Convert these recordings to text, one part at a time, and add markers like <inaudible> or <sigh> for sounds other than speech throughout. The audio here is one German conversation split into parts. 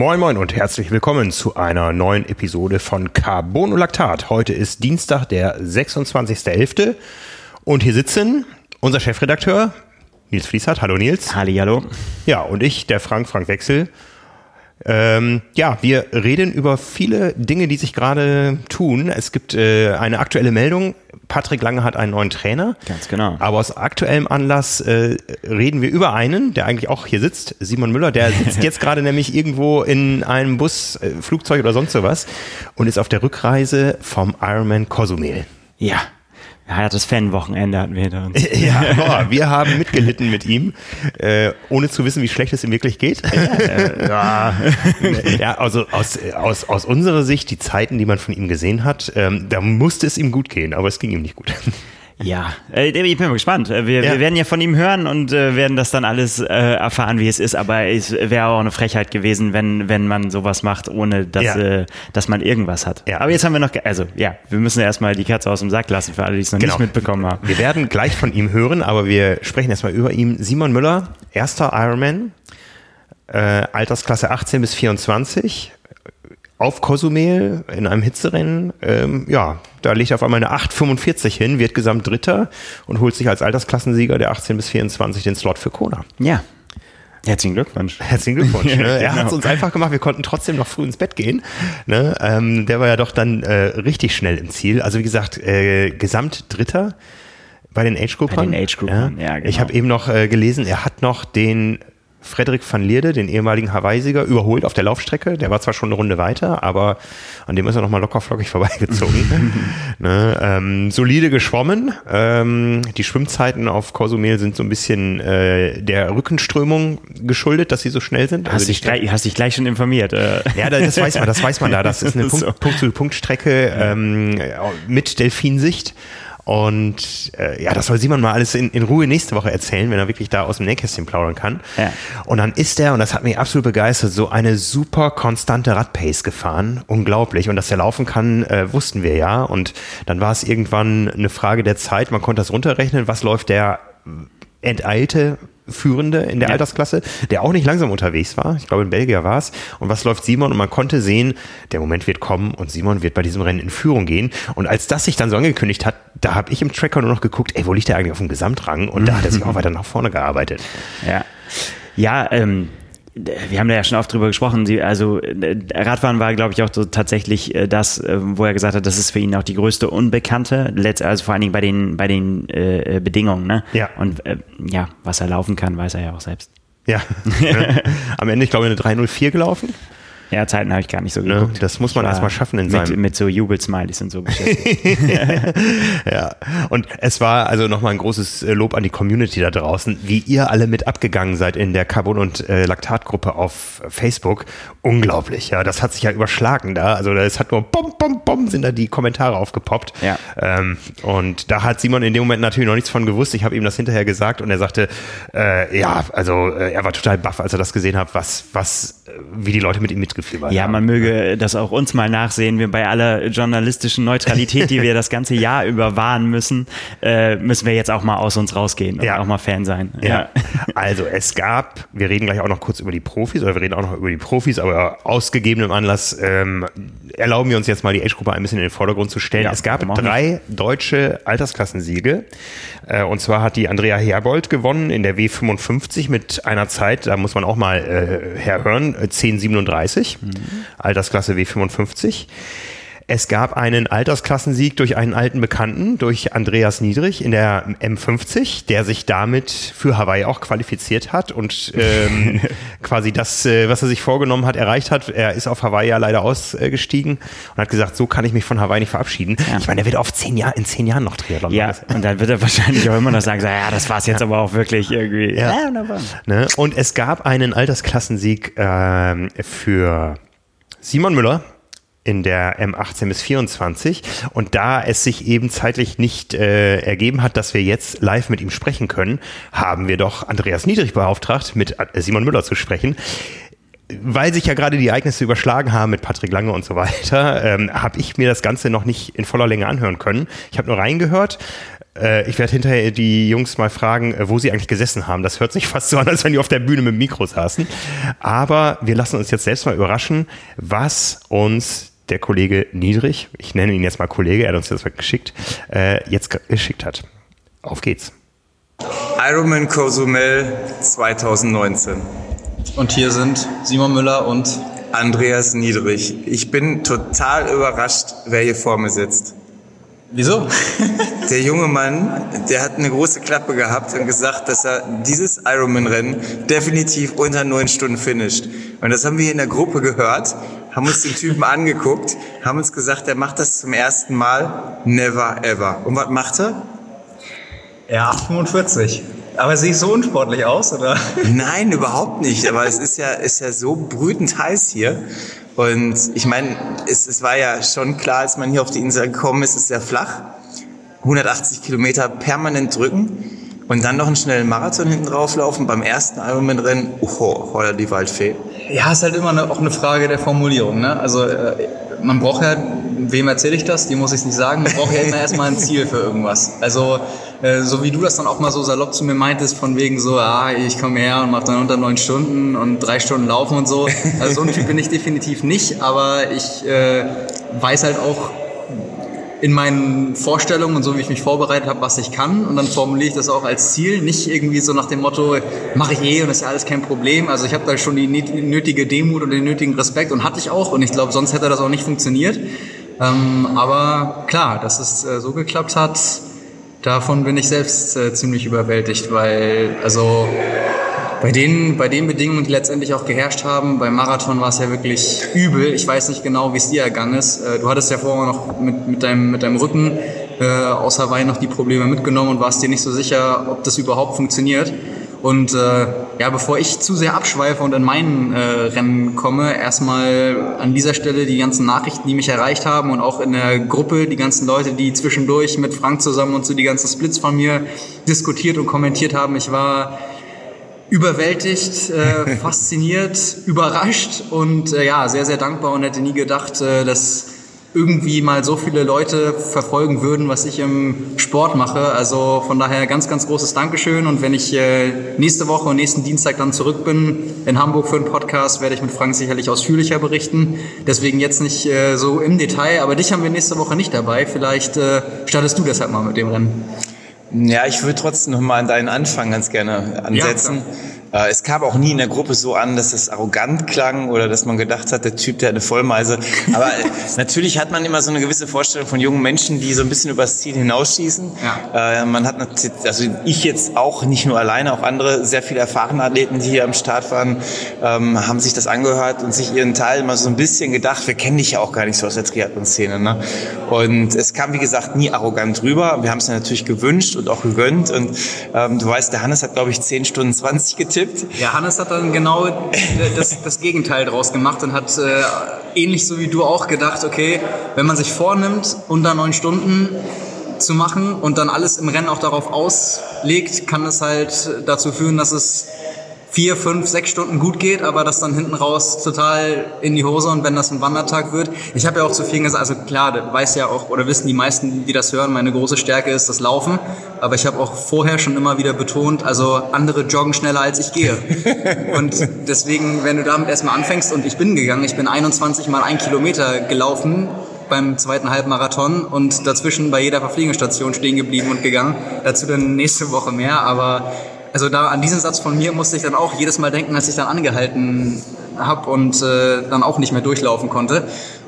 Moin Moin und herzlich willkommen zu einer neuen Episode von Carbonolactat. Heute ist Dienstag, der 26.11. und hier sitzen unser Chefredakteur Nils Fließert. Hallo Nils. Halli, hallo. Ja, und ich, der Frank, Frank Wechsel. Ähm, ja, wir reden über viele Dinge, die sich gerade tun. Es gibt äh, eine aktuelle Meldung. Patrick Lange hat einen neuen Trainer. Ganz genau. Aber aus aktuellem Anlass äh, reden wir über einen, der eigentlich auch hier sitzt, Simon Müller. Der sitzt <laughs> jetzt gerade nämlich irgendwo in einem Bus, äh, Flugzeug oder sonst sowas und ist auf der Rückreise vom Ironman Cozumel. Ja, ja, das Fanwochenende hatten wir hinter uns. <laughs> Ja, boah, wir haben mitgelitten mit ihm, äh, ohne zu wissen, wie schlecht es ihm wirklich geht. Ja, äh, <laughs> ja also aus, aus, aus unserer Sicht, die Zeiten, die man von ihm gesehen hat, ähm, da musste es ihm gut gehen, aber es ging ihm nicht gut. Ja, äh, ich bin mal gespannt. Äh, wir, ja. wir werden ja von ihm hören und äh, werden das dann alles erfahren, wie es ist. Aber es wäre auch eine Frechheit gewesen, wenn, wenn man sowas macht, ohne dass, ja. dass man irgendwas hat. Ja. Aber jetzt haben wir noch, also ja, wir müssen erstmal die Katze aus dem Sack lassen für alle, die es noch genau. nicht mitbekommen haben. Wir werden gleich von ihm hören, aber wir sprechen erstmal über ihn. Simon Müller, erster Ironman, äh, Altersklasse 18 bis 24 auf Cozumel in einem Hitzerennen, ähm, ja, da legt er auf einmal eine 8,45 hin, wird Gesamt Dritter und holt sich als Altersklassensieger der 18 bis 24 den Slot für Kona. Ja. Herzlichen Glückwunsch. Herzlichen Glückwunsch. Ne? <laughs> Er hat es genau. uns einfach gemacht, wir konnten trotzdem noch früh ins Bett gehen. Ne? Ähm, der war ja doch dann äh, richtig schnell im Ziel. Also wie gesagt, äh, Gesamt Dritter bei den Age-Groupern. Bei den Age-Groupern, ja. ja genau. Ich habe eben noch äh, gelesen, er hat noch den Frederik van Lierde, den ehemaligen Hawaii-Sieger, überholt auf der Laufstrecke. Der war zwar schon eine Runde weiter, aber an dem ist er nochmal locker flockig <laughs> vorbeigezogen. <laughs> ne, ähm, solide geschwommen. Ähm, die Schwimmzeiten auf Cozumel sind so ein bisschen äh, der Rückenströmung geschuldet, dass sie so schnell sind. Hast, also dich, gleich, hast dich gleich schon informiert. Äh. Ja, das weiß man, das weiß man da. Das <laughs> ist eine Punkt-zu-Punkt-Strecke ähm, mit Delfinsicht. Und äh, ja, das soll Simon mal alles in, in Ruhe nächste Woche erzählen, wenn er wirklich da aus dem Nähkästchen plaudern kann. Ja. Und dann ist er, und das hat mich absolut begeistert, so eine super konstante Radpace gefahren. Unglaublich. Und dass er laufen kann, äh, wussten wir ja. Und dann war es irgendwann eine Frage der Zeit. Man konnte das runterrechnen. Was läuft der enteilte Führende in der ja. Altersklasse, der auch nicht langsam unterwegs war. Ich glaube, in Belgier war es. Und was läuft Simon? Und man konnte sehen, der Moment wird kommen und Simon wird bei diesem Rennen in Führung gehen. Und als das sich dann so angekündigt hat, da habe ich im Tracker nur noch geguckt, ey, wo liegt der eigentlich auf dem Gesamtrang? Und da hat er sich <laughs> auch weiter nach vorne gearbeitet. Ja. Ja, ähm, wir haben da ja schon oft drüber gesprochen. Sie, also äh, Radfahren war, glaube ich, auch so tatsächlich äh, das, äh, wo er gesagt hat, das ist für ihn auch die größte Unbekannte. Letzt, also vor allen Dingen bei den bei den äh, Bedingungen. Ne? Ja. Und äh, ja, was er laufen kann, weiß er ja auch selbst. Ja. <laughs> Am Ende, ich glaube, eine 304 gelaufen. Ja, Zeiten habe ich gar nicht so ne, geguckt. Ne? Das muss man erstmal schaffen in mit, seinem... Mit so Jubelsmileys und so <laughs> ja, und es war also nochmal ein großes äh, Lob an die Community da draußen, wie ihr alle mit abgegangen seid in der Carbon- und äh, Laktatgruppe auf Facebook. Unglaublich, ja. Das hat sich ja überschlagen da. Also es hat nur bom, bom, bom sind da die Kommentare aufgepoppt. Ja. Ähm, und da hat Simon in dem Moment natürlich noch nichts von gewusst. Ich habe ihm das hinterher gesagt und er sagte, äh, ja, also äh, er war total baff, als er das gesehen hat, was, was, äh, wie die Leute mit ihm mitgeführt mitgefiebert Ja, man möge das auch uns mal nachsehen. Wir bei aller journalistischen Neutralität, die wir das ganze Jahr über wahren müssen, äh, müssen wir jetzt auch mal aus uns rausgehen und ja. auch mal Fan sein. Ja. ja. Also es gab, wir reden gleich auch noch kurz über die Profis, oder wir reden auch noch über die Profis, aber aus gegebenem Anlass ähm, erlauben wir uns jetzt mal die Age-Gruppe ein bisschen in den Vordergrund zu stellen. Ja, es gab drei deutsche Altersklassensiege. Äh, und zwar hat die Andrea Herbold gewonnen in der W55 mit einer Zeit, da muss man auch mal äh, herhören, 1037 mhm. Altersklasse W55. Es gab einen Altersklassensieg durch einen alten Bekannten, durch Andreas Niedrig in der M50, der sich damit für Hawaii auch qualifiziert hat und ähm, <laughs> quasi das, äh, was er sich vorgenommen hat, erreicht hat. Er ist auf Hawaii ja leider ausgestiegen und hat gesagt, so kann ich mich von Hawaii nicht verabschieden. Ja. Ich meine, er wird auf zehn Jahr, in zehn Jahren noch Triathlon Ja, und dann wird er wahrscheinlich auch immer noch sagen, so, ja, das war es jetzt ja. aber auch wirklich irgendwie. Ja. ja ne? Und es gab einen Altersklassensieg äh, für Simon Müller, in der M18 bis 24. Und da es sich eben zeitlich nicht äh, ergeben hat, dass wir jetzt live mit ihm sprechen können, haben wir doch Andreas Niedrig beauftragt, mit äh, Simon Müller zu sprechen. Weil sich ja gerade die Ereignisse überschlagen haben mit Patrick Lange und so weiter, <laughs> ähm, habe ich mir das Ganze noch nicht in voller Länge anhören können. Ich habe nur reingehört Äh, ich werde hinterher die Jungs mal fragen, äh, wo sie eigentlich gesessen haben. Das hört sich fast so an, als wenn die auf der Bühne mit dem Mikro saßen. Aber wir lassen uns jetzt selbst mal überraschen, was uns der Kollege Niedrig, ich nenne ihn jetzt mal Kollege, er hat uns das geschickt, äh, jetzt geschickt hat. Auf geht's. Ironman Cozumel 2019. Und hier sind Simon Müller und Andreas Niedrig. Ich bin total überrascht, wer hier vor mir sitzt. Wieso? <laughs> Der junge Mann, der hat eine große Klappe gehabt und gesagt, dass er dieses Ironman-Rennen definitiv unter neun Stunden finisht. Und das haben wir hier in der Gruppe gehört, haben uns den Typen angeguckt, haben uns gesagt, er macht das zum ersten Mal. Never ever. Und was macht er? Ja, 8,45. Aber sehe ich so unsportlich aus, oder? <laughs> Nein, überhaupt nicht. Aber es ist ja, ist ja so brütend heiß hier. Und ich meine, es, es war ja schon klar, als man hier auf die Insel gekommen ist, es ist sehr flach. 180 Kilometer permanent drücken und dann noch einen schnellen Marathon hinten drauflaufen beim ersten Ironman-Rennen. Oh, holla die Waldfee. Ja, ist halt immer eine, auch eine Frage der Formulierung. Ne? Also äh, man braucht ja, wem erzähle ich das? Die muss ich nicht sagen. Man braucht ja immer erstmal ein Ziel für irgendwas. Also äh, so wie du das dann auch mal so salopp zu mir meintest, von wegen so, ah, ich komme her und mache dann unter neun Stunden und drei Stunden laufen und so. Also so ein Typ bin ich definitiv nicht, aber ich äh, weiß halt auch in meinen Vorstellungen und so wie ich mich vorbereitet habe, was ich kann und dann formuliere ich das auch als Ziel, nicht irgendwie so nach dem Motto, mache ich eh und ist ja alles kein Problem. Also ich habe da schon die nötige Demut und den nötigen Respekt und hatte ich auch und ich glaube, sonst hätte das auch nicht funktioniert. Ähm, aber klar, dass es äh, so geklappt hat, davon bin ich selbst äh, ziemlich überwältigt, weil also bei den, bei den Bedingungen, die letztendlich auch geherrscht haben, beim Marathon war es ja wirklich übel. Ich weiß nicht genau, wie es dir ergangen ist. Äh, du hattest ja vorher noch mit, mit, deinem, mit deinem Rücken äh, aus Hawaii noch die Probleme mitgenommen und warst dir nicht so sicher, ob das überhaupt funktioniert. Und äh, ja, bevor ich zu sehr abschweife und in meinen äh, Rennen komme, erstmal an dieser Stelle die ganzen Nachrichten, die mich erreicht haben und auch in der Gruppe die ganzen Leute, die zwischendurch mit Frank zusammen und so die ganzen Splits von mir diskutiert und kommentiert haben. Ich war überwältigt, äh, <laughs> fasziniert, überrascht und äh, ja, sehr, sehr dankbar und hätte nie gedacht, äh, dass irgendwie mal so viele Leute verfolgen würden, was ich im Sport mache. Also von daher ganz, ganz großes Dankeschön. Und wenn ich äh, nächste Woche und nächsten Dienstag dann zurück bin in Hamburg für einen Podcast, werde ich mit Frank sicherlich ausführlicher berichten. Deswegen jetzt nicht äh, so im Detail, aber dich haben wir nächste Woche nicht dabei. Vielleicht äh, startest du deshalb mal mit dem Rennen. Ja, ich würde trotzdem noch mal an deinen Anfang ganz gerne ansetzen. Ja, es kam auch nie in der Gruppe so an, dass es arrogant klang oder dass man gedacht hat, der Typ, der hat eine Vollmeise. Aber äh, <laughs> natürlich hat man immer so eine gewisse Vorstellung von jungen Menschen, die so ein bisschen übers Ziel hinausschießen. Ja. Äh, man hat natürlich, also ich jetzt auch, nicht nur alleine, auch andere sehr viele erfahrene Athleten, die hier am Start waren, ähm, haben sich das angehört und sich ihren Teil mal so ein bisschen gedacht, wir kennen dich ja auch gar nicht so aus der Triathlon-Szene. Ne? Und es kam, wie gesagt, nie arrogant rüber. Wir haben es ja natürlich gewünscht und auch gegönnt. Und ähm, du weißt, der Hannes hat, glaube ich, 10 Stunden 20 getippt getippt. Ja, Hannes hat dann genau das, das Gegenteil draus gemacht und hat äh, ähnlich so wie du auch gedacht, okay, wenn man sich vornimmt, unter neun Stunden zu machen und dann alles im Rennen auch darauf auslegt, kann es halt dazu führen, dass es vier, fünf, sechs Stunden gut geht, aber das dann hinten raus total in die Hose und wenn das ein Wandertag wird. Ich habe ja auch zu vielen gesagt, also klar, weiß ja auch oder wissen die meisten, die das hören, meine große Stärke ist das Laufen, aber ich habe auch vorher schon immer wieder betont, also andere joggen schneller als ich gehe. <laughs> und deswegen, wenn du damit erstmal anfängst und ich bin gegangen, ich bin 21 mal ein Kilometer gelaufen, beim zweiten Halbmarathon und dazwischen bei jeder Verpflegungsstation stehen geblieben und gegangen. Dazu dann nächste Woche mehr, aber also da an diesen Satz von mir musste ich dann auch jedes Mal denken, als ich dann angehalten habe und äh, dann auch nicht mehr durchlaufen konnte.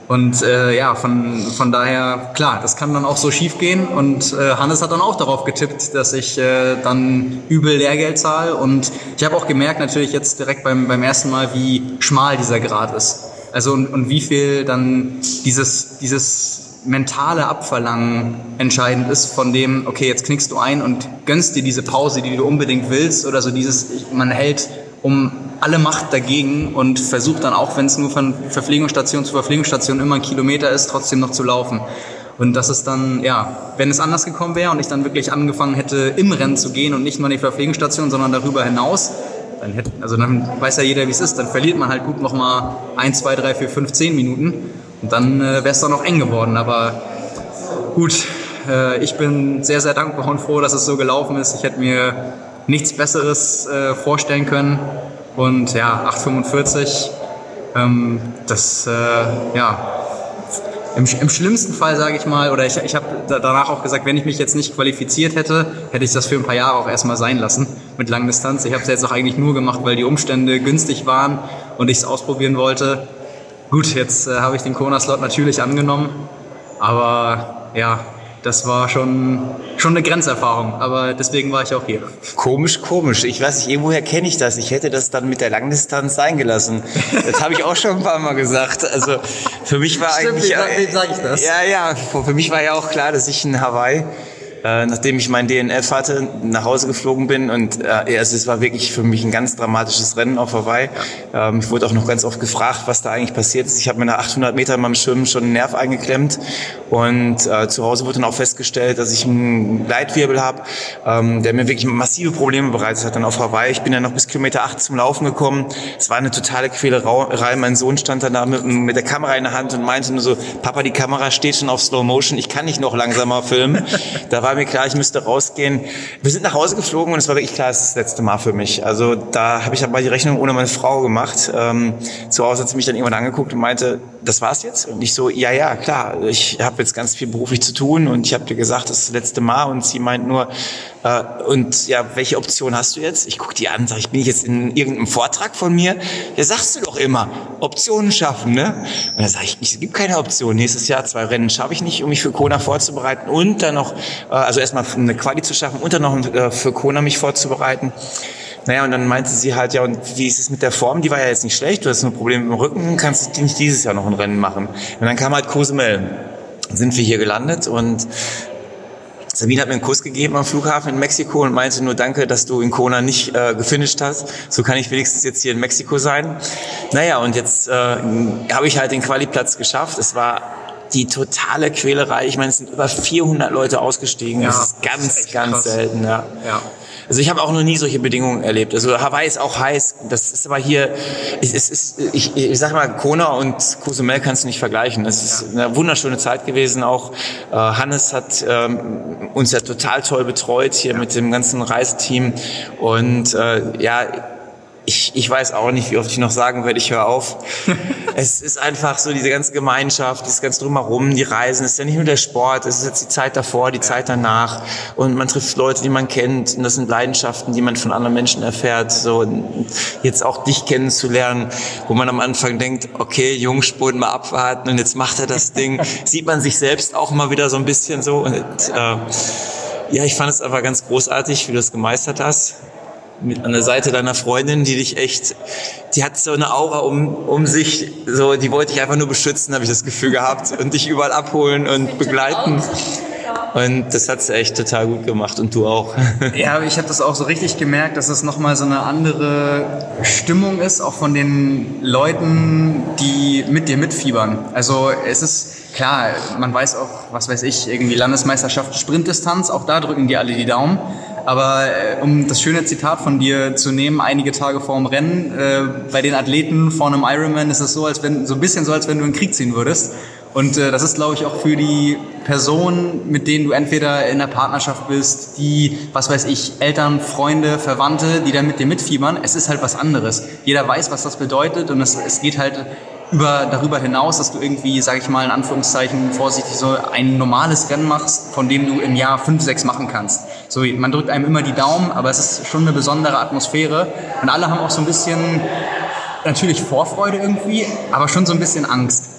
Und äh, ja, von, von daher, klar, das kann dann auch so schief gehen. Und äh, Hannes hat dann auch darauf getippt, dass ich äh, dann übel Lehrgeld zahle. Und ich habe auch gemerkt, natürlich jetzt direkt beim, beim ersten Mal, wie schmal dieser Grad ist. Also und, und wie viel dann dieses, dieses mentale Abverlangen entscheidend ist von dem, okay, jetzt knickst du ein und gönnst dir diese Pause, die du unbedingt willst oder so dieses, man hält um alle Macht dagegen und versucht dann auch, wenn es nur von Verpflegungsstation zu Verpflegungsstation immer ein Kilometer ist, trotzdem noch zu laufen. Und das ist dann, ja, wenn es anders gekommen wäre und ich dann wirklich angefangen hätte, im Rennen zu gehen und nicht nur in die Verpflegungsstation, sondern darüber hinaus, dann hätte, also dann weiß ja jeder, wie es ist, dann verliert man halt gut nochmal ein, zwei, drei, vier, fünf, zehn Minuten und dann äh, wäre es dann noch eng geworden. Aber gut, Äh, ich bin sehr, sehr dankbar und froh, dass es so gelaufen ist. Ich hätte mir nichts Besseres äh, vorstellen können. Und ja, 8,45, ähm, das, äh, ja, im, im schlimmsten Fall, sage ich mal, oder ich, ich habe danach auch gesagt, wenn ich mich jetzt nicht qualifiziert hätte, hätte ich das für ein paar Jahre auch erstmal sein lassen mit Langdistanz. Ich habe es jetzt auch eigentlich nur gemacht, weil die Umstände günstig waren und ich es ausprobieren wollte. Gut, jetzt äh, habe ich den Kona-Slot natürlich angenommen, aber ja, das war schon, schon eine Grenzerfahrung, aber deswegen war ich auch hier. Komisch, komisch. Ich weiß nicht, irgendwoher kenne ich das. Ich hätte das dann mit der Langdistanz sein gelassen. Das habe ich auch schon ein paar Mal gesagt. Also für mich war Stimmt, eigentlich... Wie sage ich das? Ja, ja, für mich war ja auch klar, dass ich in Hawaii äh, nachdem ich mein DNF hatte, nach Hause geflogen bin. Und äh, also es war wirklich für mich ein ganz dramatisches Rennen auf Hawaii. Ähm, ich wurde auch noch ganz oft gefragt, was da eigentlich passiert ist. Ich habe mir nach 800 Metern beim Schwimmen schon einen Nerv eingeklemmt. Und äh, zu Hause wurde dann auch festgestellt, dass ich einen Leitwirbel habe, ähm, der mir wirklich massive Probleme bereitet hat dann auf Hawaii. Ich bin dann noch bis Kilometer 8 zum Laufen gekommen. Es war eine totale Quälerei. Mein Sohn stand dann da mit, mit der Kamera in der Hand und meinte nur so, Papa, die Kamera steht schon auf Slow Motion. Ich kann nicht noch langsamer filmen. <laughs> Da war war mir klar, ich müsste rausgehen. Wir sind nach Hause geflogen und es war wirklich klar, es ist das letzte Mal für mich. Also da habe ich aber die Rechnung ohne meine Frau gemacht. Ähm, zu Hause hat sie mich dann irgendwann angeguckt und meinte, das war's jetzt? Und ich so, ja, ja, klar, ich habe jetzt ganz viel beruflich zu tun und ich habe dir gesagt, das ist das letzte Mal und sie meint nur, äh, und ja, welche Option hast du jetzt? Ich gucke die an, sag ich, bin ich jetzt in irgendeinem Vortrag von mir? Ja, sagst du doch immer, Optionen schaffen, ne? Und dann sage ich, es gibt keine Option. Nächstes Jahr zwei Rennen schaffe ich nicht, um mich für Kona vorzubereiten und dann noch, äh, also erstmal eine Quali zu schaffen und dann noch äh, für Kona mich vorzubereiten. Naja, und dann meinte sie halt, ja, und wie ist es mit der Form? Die war ja jetzt nicht schlecht, du hast nur Probleme mit dem Rücken, kannst du nicht dieses Jahr noch ein Rennen machen. Und dann kam halt Cozumel. Sind wir hier gelandet und Sabine hat mir einen Kuss gegeben am Flughafen in Mexiko und meinte nur Danke, dass du in Kona nicht äh, gefinisht hast. So kann ich wenigstens jetzt hier in Mexiko sein. Naja, und jetzt äh, habe ich halt den Qualiplatz geschafft. Es war die totale Quälerei. Ich meine, es sind über 400 Leute ausgestiegen. Ja, das ist ganz, das ist ganz krass. selten. Ja. ja. Also ich habe auch noch nie solche Bedingungen erlebt. Also Hawaii ist auch heiß. Das ist aber hier, es ist, ich, ich sag mal, Kona und Cozumel kannst du nicht vergleichen. Das ist eine wunderschöne Zeit gewesen. Auch äh, Hannes hat ähm, uns ja total toll betreut hier mit dem ganzen Reiseteam. Und äh, ja, ich, ich weiß auch nicht, wie oft ich noch sagen werde, ich höre auf. <laughs> es ist einfach so diese ganze Gemeinschaft, dieses ganze Drumherum, die Reisen, es ist ja nicht nur der Sport, es ist jetzt die Zeit davor, die Zeit danach. Und man trifft Leute, die man kennt und das sind Leidenschaften, die man von anderen Menschen erfährt. So jetzt auch dich kennenzulernen, wo man am Anfang denkt, okay, Jungspund mal abwarten und jetzt macht er das <laughs> Ding, sieht man sich selbst auch mal wieder so ein bisschen so. Und äh, ja, ich fand es aber ganz großartig, wie du das gemeistert hast mit an der Seite deiner Freundin, die dich echt, die hat so eine Aura um, um sich, so, die wollte dich einfach nur beschützen, habe ich das Gefühl gehabt, und dich überall abholen und begleiten. Und das hat sie echt total gut gemacht und du auch. <laughs> Ja, ich habe das auch so richtig gemerkt, dass es nochmal so eine andere Stimmung ist, auch von den Leuten, die mit dir mitfiebern. Also es ist klar, man weiß auch, was weiß ich, irgendwie Landesmeisterschaft Sprintdistanz, auch da drücken die alle die Daumen. Aber äh, um das schöne Zitat von dir zu nehmen, einige Tage vor dem Rennen, äh, bei den Athleten vor einem Ironman ist es so, als wenn so ein bisschen so, als wenn du in den Krieg ziehen würdest. Und äh, das ist, glaube ich, auch für die Personen, mit denen du entweder in der Partnerschaft bist, die, was weiß ich, Eltern, Freunde, Verwandte, die da mit dir mitfiebern. Es ist halt was anderes. Jeder weiß, was das bedeutet und es, es geht halt über, darüber hinaus, dass du irgendwie, sage ich mal in Anführungszeichen vorsichtig so ein normales Rennen machst, von dem du im Jahr fünf, sechs machen kannst. So, man drückt einem immer die Daumen, aber es ist schon eine besondere Atmosphäre und alle haben auch so ein bisschen natürlich Vorfreude irgendwie, aber schon so ein bisschen Angst.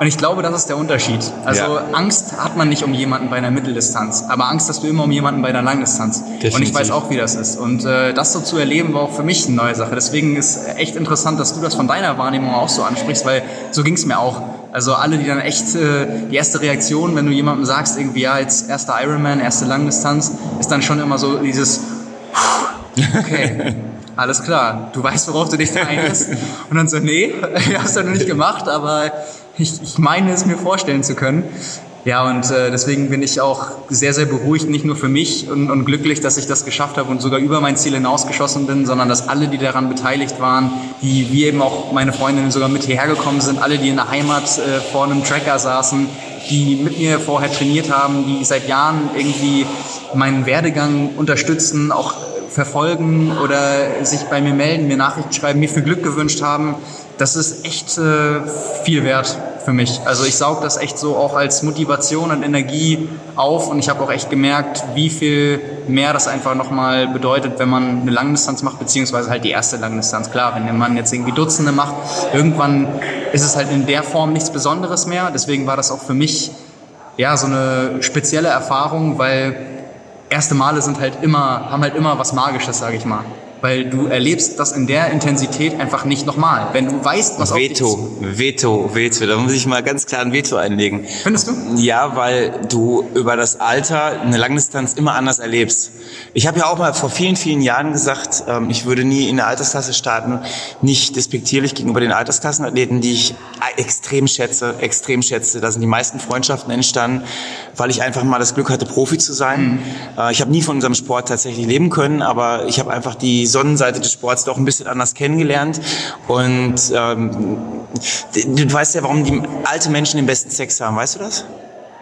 Und ich glaube, das ist der Unterschied. Also ja. Angst hat man nicht um jemanden bei einer Mitteldistanz, aber Angst hast du immer um jemanden bei einer Langdistanz. Definitiv. Und ich weiß auch, wie das ist. Und äh, das so zu erleben, war auch für mich eine neue Sache. Deswegen ist echt interessant, dass du das von deiner Wahrnehmung auch so ansprichst, weil so ging es mir auch. Also alle, die dann echt, äh, die erste Reaktion, wenn du jemandem sagst, irgendwie, ja, jetzt erster Ironman, erste Langdistanz, ist dann schon immer so dieses, okay, <laughs> alles klar, du weißt, worauf du dich da einlässt. Und dann so, nee, <laughs> hast du noch nicht gemacht, aber ich, ich meine es mir vorstellen zu können. Ja, und äh, deswegen bin ich auch sehr, sehr beruhigt, nicht nur für mich und, und glücklich, dass ich das geschafft habe und sogar über mein Ziel hinausgeschossen bin, sondern dass alle, die daran beteiligt waren, die wie eben auch meine Freundinnen sogar mit hierher gekommen sind, alle, die in der Heimat äh, vor einem Tracker saßen, die mit mir vorher trainiert haben, die seit Jahren irgendwie meinen Werdegang unterstützen, auch verfolgen oder sich bei mir melden, mir Nachrichten schreiben, mir viel Glück gewünscht haben. Das ist echt äh, viel wert für mich. Also ich saug das echt so auch als Motivation und Energie auf und ich habe auch echt gemerkt, wie viel mehr das einfach nochmal bedeutet, wenn man eine Langdistanz macht, beziehungsweise halt die erste Langdistanz. Klar, wenn Mann jetzt irgendwie Dutzende macht, irgendwann ist es halt in der Form nichts Besonderes mehr. Deswegen war das auch für mich ja so eine spezielle Erfahrung, weil erste Male sind halt immer, haben halt immer was Magisches, sage ich mal weil du erlebst das in der Intensität einfach nicht nochmal. Wenn du weißt, was Veto, auf dich Veto, Veto, da muss ich mal ganz klar ein Veto einlegen. Findest du? Ja, weil du über das Alter eine Langdistanz immer anders erlebst. Ich habe ja auch mal vor vielen, vielen Jahren gesagt, ähm, ich würde nie in der Altersklasse starten, nicht despektierlich gegenüber den Altersklassenathleten, die ich extrem schätze, extrem schätze. Da sind die meisten Freundschaften entstanden, weil ich einfach mal das Glück hatte, Profi zu sein. Mhm. Äh, ich habe nie von unserem Sport tatsächlich leben können, aber ich habe einfach die Sonnenseite des Sports doch ein bisschen anders kennengelernt. Und ähm, du weißt ja, warum die alte Menschen den besten Sex haben, weißt du das?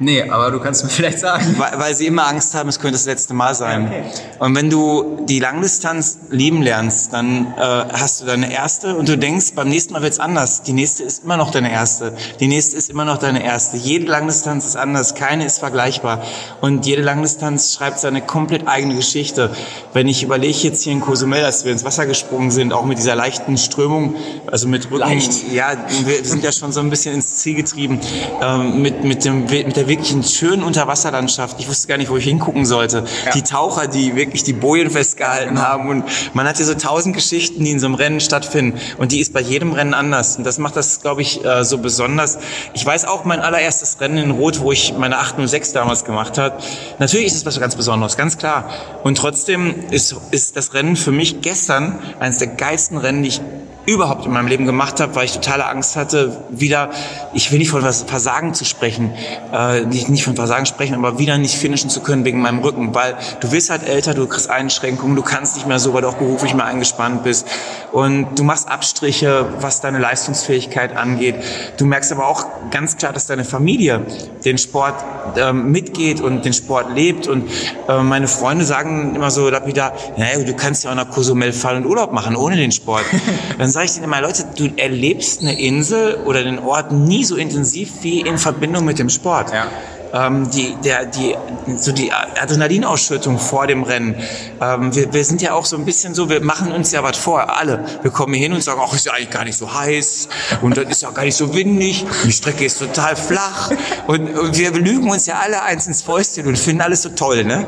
Nee, aber du kannst mir <laughs> vielleicht sagen. Weil, weil sie immer Angst haben, es könnte das letzte Mal sein. Okay. Und wenn du die Langdistanz lieben lernst, dann äh, hast du deine erste und du denkst, beim nächsten Mal wird's anders. Die nächste ist immer noch deine erste. Die nächste ist immer noch deine erste. Jede Langdistanz ist anders, keine ist vergleichbar. Und jede Langdistanz schreibt seine komplett eigene Geschichte. Wenn ich überlege jetzt hier in Cozumel, dass wir ins Wasser gesprungen sind, auch mit dieser leichten Strömung, also mit Rücken. Leicht. Ja, wir sind ja schon so ein bisschen ins Ziel getrieben, ähm, mit, mit, dem, mit der wirklich eine schöne Unterwasserlandschaft. Ich wusste gar nicht, wo ich hingucken sollte. Ja. Die Taucher, die wirklich die Bojen festgehalten genau. haben. Und man hat ja so tausend Geschichten, die in so einem Rennen stattfinden. Und die ist bei jedem Rennen anders. Und das macht das, glaube ich, äh, so besonders. Ich weiß auch mein allererstes Rennen in Rot, wo ich meine 806 damals gemacht habe. Natürlich ist es was ganz Besonderes, ganz klar. Und trotzdem ist, ist das Rennen für mich gestern eines der geilsten Rennen, die ich überhaupt in meinem Leben gemacht habe, weil ich totale Angst hatte, wieder, ich will nicht von Versagen zu sprechen, äh, nicht, nicht von Versagen sprechen, aber wieder nicht finishen zu können wegen meinem Rücken, weil du wirst halt älter, du kriegst Einschränkungen, du kannst nicht mehr so, weil du auch beruflich mehr eingespannt bist und du machst Abstriche, was deine Leistungsfähigkeit angeht. Du merkst aber auch ganz klar, dass deine Familie den Sport äh, mitgeht und den Sport lebt und äh, meine Freunde sagen immer so lapidar, naja, du kannst ja auch nach Cozumel fahren und Urlaub machen ohne den Sport. <laughs> Dann sage ich denen immer, Leute, du erlebst eine Insel oder den Ort nie so intensiv wie in Verbindung mit dem Sport. Ja ähm, die, der, die, so die Adrenalinausschüttung vor dem Rennen. Ähm, wir, wir sind ja auch so ein bisschen so, wir machen uns ja was vor, alle. Wir kommen hier hin und sagen, ach, ist ja eigentlich gar nicht so heiß und dann ist ja gar nicht so windig, die Strecke ist total flach und, und wir lügen uns ja alle eins ins Fäustchen und finden alles so toll, ne?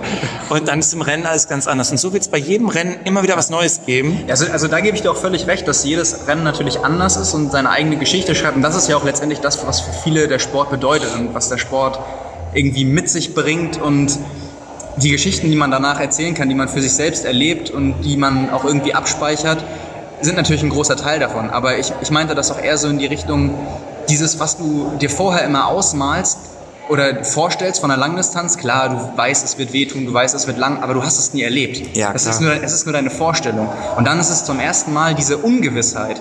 Und dann ist im Rennen alles ganz anders. Und so wird es bei jedem Rennen immer wieder was Neues geben. Also, also da gebe ich dir auch völlig recht, dass jedes Rennen natürlich anders ist und seine eigene Geschichte schreibt. Und das ist ja auch letztendlich das, was für viele der Sport bedeutet und was der Sport irgendwie mit sich bringt und die Geschichten, die man danach erzählen kann, die man für sich selbst erlebt und die man auch irgendwie abspeichert, sind natürlich ein großer Teil davon. Aber ich, ich meinte das auch eher so in die Richtung, dieses, was du dir vorher immer ausmalst oder vorstellst von der Langdistanz, klar, du weißt, es wird wehtun, du weißt, es wird lang, aber du hast es nie erlebt. Ja, es, ist nur, es ist nur deine Vorstellung. Und dann ist es zum ersten Mal diese Ungewissheit,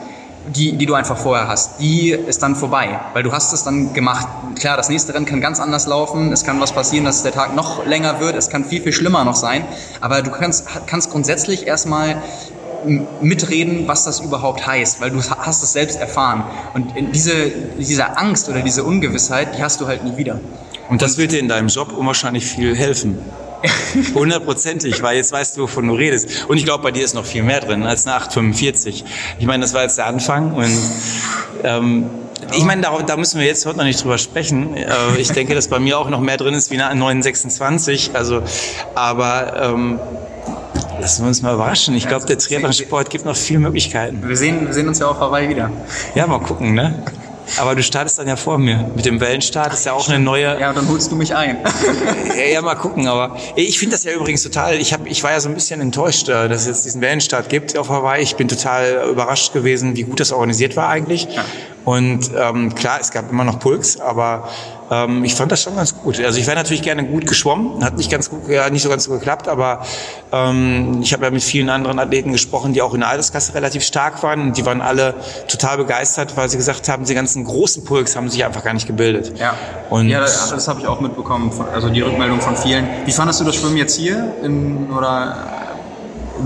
die, die du einfach vorher hast, die ist dann vorbei, weil du hast es dann gemacht. Klar, das nächste Rennen kann ganz anders laufen, es kann was passieren, dass der Tag noch länger wird, es kann viel, viel schlimmer noch sein, aber du kannst, kannst grundsätzlich erstmal mitreden, was das überhaupt heißt, weil du hast es selbst erfahren. Und diese, diese Angst oder diese Ungewissheit, die hast du halt nie wieder. Und das wird dir in deinem Job unwahrscheinlich viel helfen. <laughs> Hundertprozentig, weil jetzt weißt du, wovon du redest. Und ich glaube, bei dir ist noch viel mehr drin als eine 845. Ich meine, das war jetzt der Anfang und ähm, ich meine, da, da müssen wir jetzt heute noch nicht drüber sprechen. Äh, ich denke, dass bei mir auch noch mehr drin ist wie eine 926. Also, aber ähm, Lassen wir uns mal überraschen. Ich glaube, der Triathlon-Sport gibt noch viele Möglichkeiten. Wir sehen, wir sehen uns ja auch vorbei wieder. Ja, mal gucken, ne? Aber du startest dann ja vor mir. Mit dem Wellenstart ist ja auch eine neue. Ja, dann holst du mich ein. <laughs> ja, ja, mal gucken. Aber ich finde das ja übrigens total. Ich, hab, ich war ja so ein bisschen enttäuscht, äh, dass es jetzt diesen Wellenstart gibt auf Hawaii. Ich bin total überrascht gewesen, wie gut das organisiert war eigentlich. Ja. Und ähm, klar, es gab immer noch Pulks, aber ähm, ich fand das schon ganz gut. Also ich wäre natürlich gerne gut geschwommen, hat nicht ganz gut, ja, nicht so ganz so geklappt, aber ähm, ich habe ja mit vielen anderen Athleten gesprochen, die auch in der Alterskasse relativ stark waren und die waren alle total begeistert, weil sie gesagt haben, die ganzen großen Pulks haben sich einfach gar nicht gebildet. Ja, und ja das, das habe ich auch mitbekommen, also die Rückmeldung von vielen. Wie fandest du das Schwimmen jetzt hier in, oder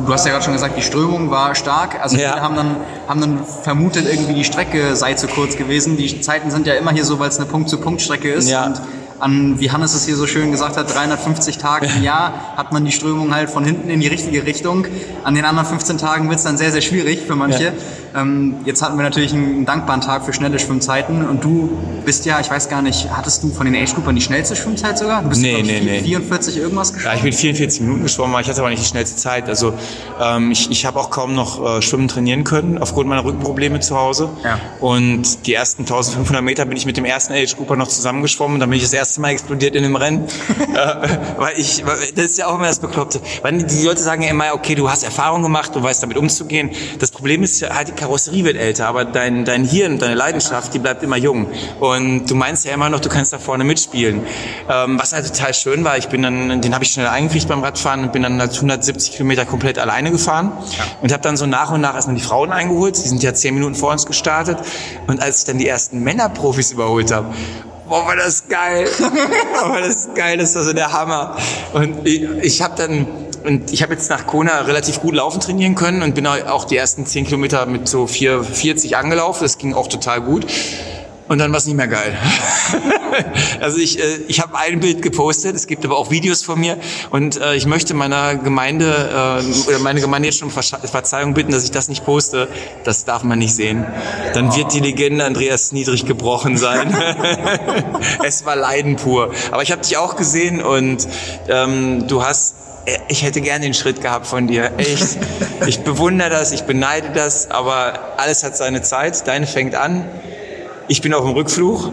du hast ja gerade schon gesagt, die Strömung war stark. Also ja. viele haben dann, haben dann vermutet, irgendwie die Strecke sei zu kurz gewesen. Die Zeiten sind ja immer hier so, weil es eine Punkt-zu-Punkt-Strecke ist. Ja. Und an, wie Hannes es hier so schön gesagt hat, 350 Tagen im Jahr hat man die Strömung halt von hinten in die richtige Richtung. An den anderen 15 Tagen wird es dann sehr, sehr schwierig für manche. Ja. Ähm, jetzt hatten wir natürlich einen dankbaren Tag für schnelle Schwimmzeiten und du bist ja, ich weiß gar nicht, hattest du von den Age-Groupern die schnellste Schwimmzeit sogar? Du bist nee, nee, nee. 44 irgendwas geschwommen? Ja, ich bin 44 Minuten geschwommen, aber ich hatte aber nicht die schnellste Zeit. Also ähm, ich, ich habe auch kaum noch äh, Schwimmen trainieren können, aufgrund meiner Rückenprobleme zu Hause. Ja. Und die ersten 1500 Meter bin ich mit dem ersten Age-Grouper noch zusammengeschwommen. Dann bin ich das erste Mal explodiert in dem Rennen. <laughs> äh, weil ich, das ist ja auch immer das Bekloppte. Weil die Leute sagen ja immer, okay, du hast Erfahrung gemacht, du weißt damit umzugehen. Das Problem ist halt, die Karosserie wird älter, aber dein, dein Hirn, deine Leidenschaft, die bleibt immer jung. Und du meinst ja immer noch, du kannst da vorne mitspielen. Ähm, was halt total schön war, ich bin dann, den habe ich schnell eingekriegt beim Radfahren und bin dann 170 Kilometer komplett alleine gefahren ja. und habe dann so nach und nach erstmal die Frauen eingeholt. Die sind ja zehn Minuten vor uns gestartet. Und als ich dann die ersten Männerprofis überholt habe, boah, war das geil. <laughs> war das geil, das war so der Hammer. Und ich, ich habe dann und ich habe jetzt nach Kona relativ gut laufen trainieren können und bin auch die ersten 10 Kilometer mit so 4,40 angelaufen. Das ging auch total gut. Und dann war es nicht mehr geil. <laughs> also ich, äh, ich habe ein Bild gepostet, es gibt aber auch Videos von mir und äh, ich möchte meiner Gemeinde äh, oder meine Gemeinde jetzt schon Verzeihung bitten, dass ich das nicht poste. Das darf man nicht sehen. Dann wird die Legende Andreas Niedrig gebrochen sein. <laughs> es war Leiden pur. Aber ich habe dich auch gesehen und ähm, du hast ich hätte gerne den Schritt gehabt von dir. Echt. Ich bewundere das, ich beneide das, aber alles hat seine Zeit. Deine fängt an. Ich bin auf dem Rückflug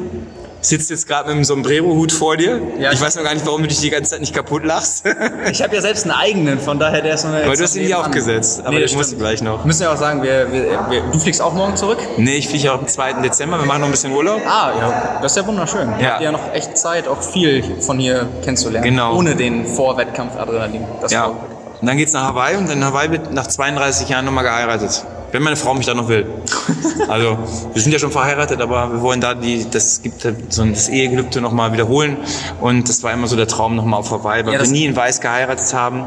sitzt jetzt gerade mit einem Sombrero-Hut vor dir. Ja, ich weiß noch gar nicht, warum du dich die ganze Zeit nicht kaputt lachst. ich habe ja selbst einen eigenen, von daher der ist noch Aber du hast ihn nicht aufgesetzt, aber nee, ich muss gleich noch. Wir müssen ja auch sagen, wir, wir, wir, du fliegst auch morgen zurück? Nee, ich fliege auch am 2. Dezember, wir machen noch ein bisschen Urlaub. Ah, ja, das ist ja wunderschön. Ja. Ihr habt ja noch echt Zeit, auch viel von hier kennenzulernen. Genau. Ohne den Vorwettkampf-Adrenalin. ja. Und dann geht's nach Hawaii und in Hawaii wird nach 32 Jahren nochmal geheiratet wenn meine Frau mich da noch will. Also wir sind ja schon verheiratet, aber wir wollen da die, das gibt so das Ehegelübde nochmal wiederholen. Und das war immer so der Traum nochmal vorbei, weil ja, wir nie in Weiß geheiratet haben.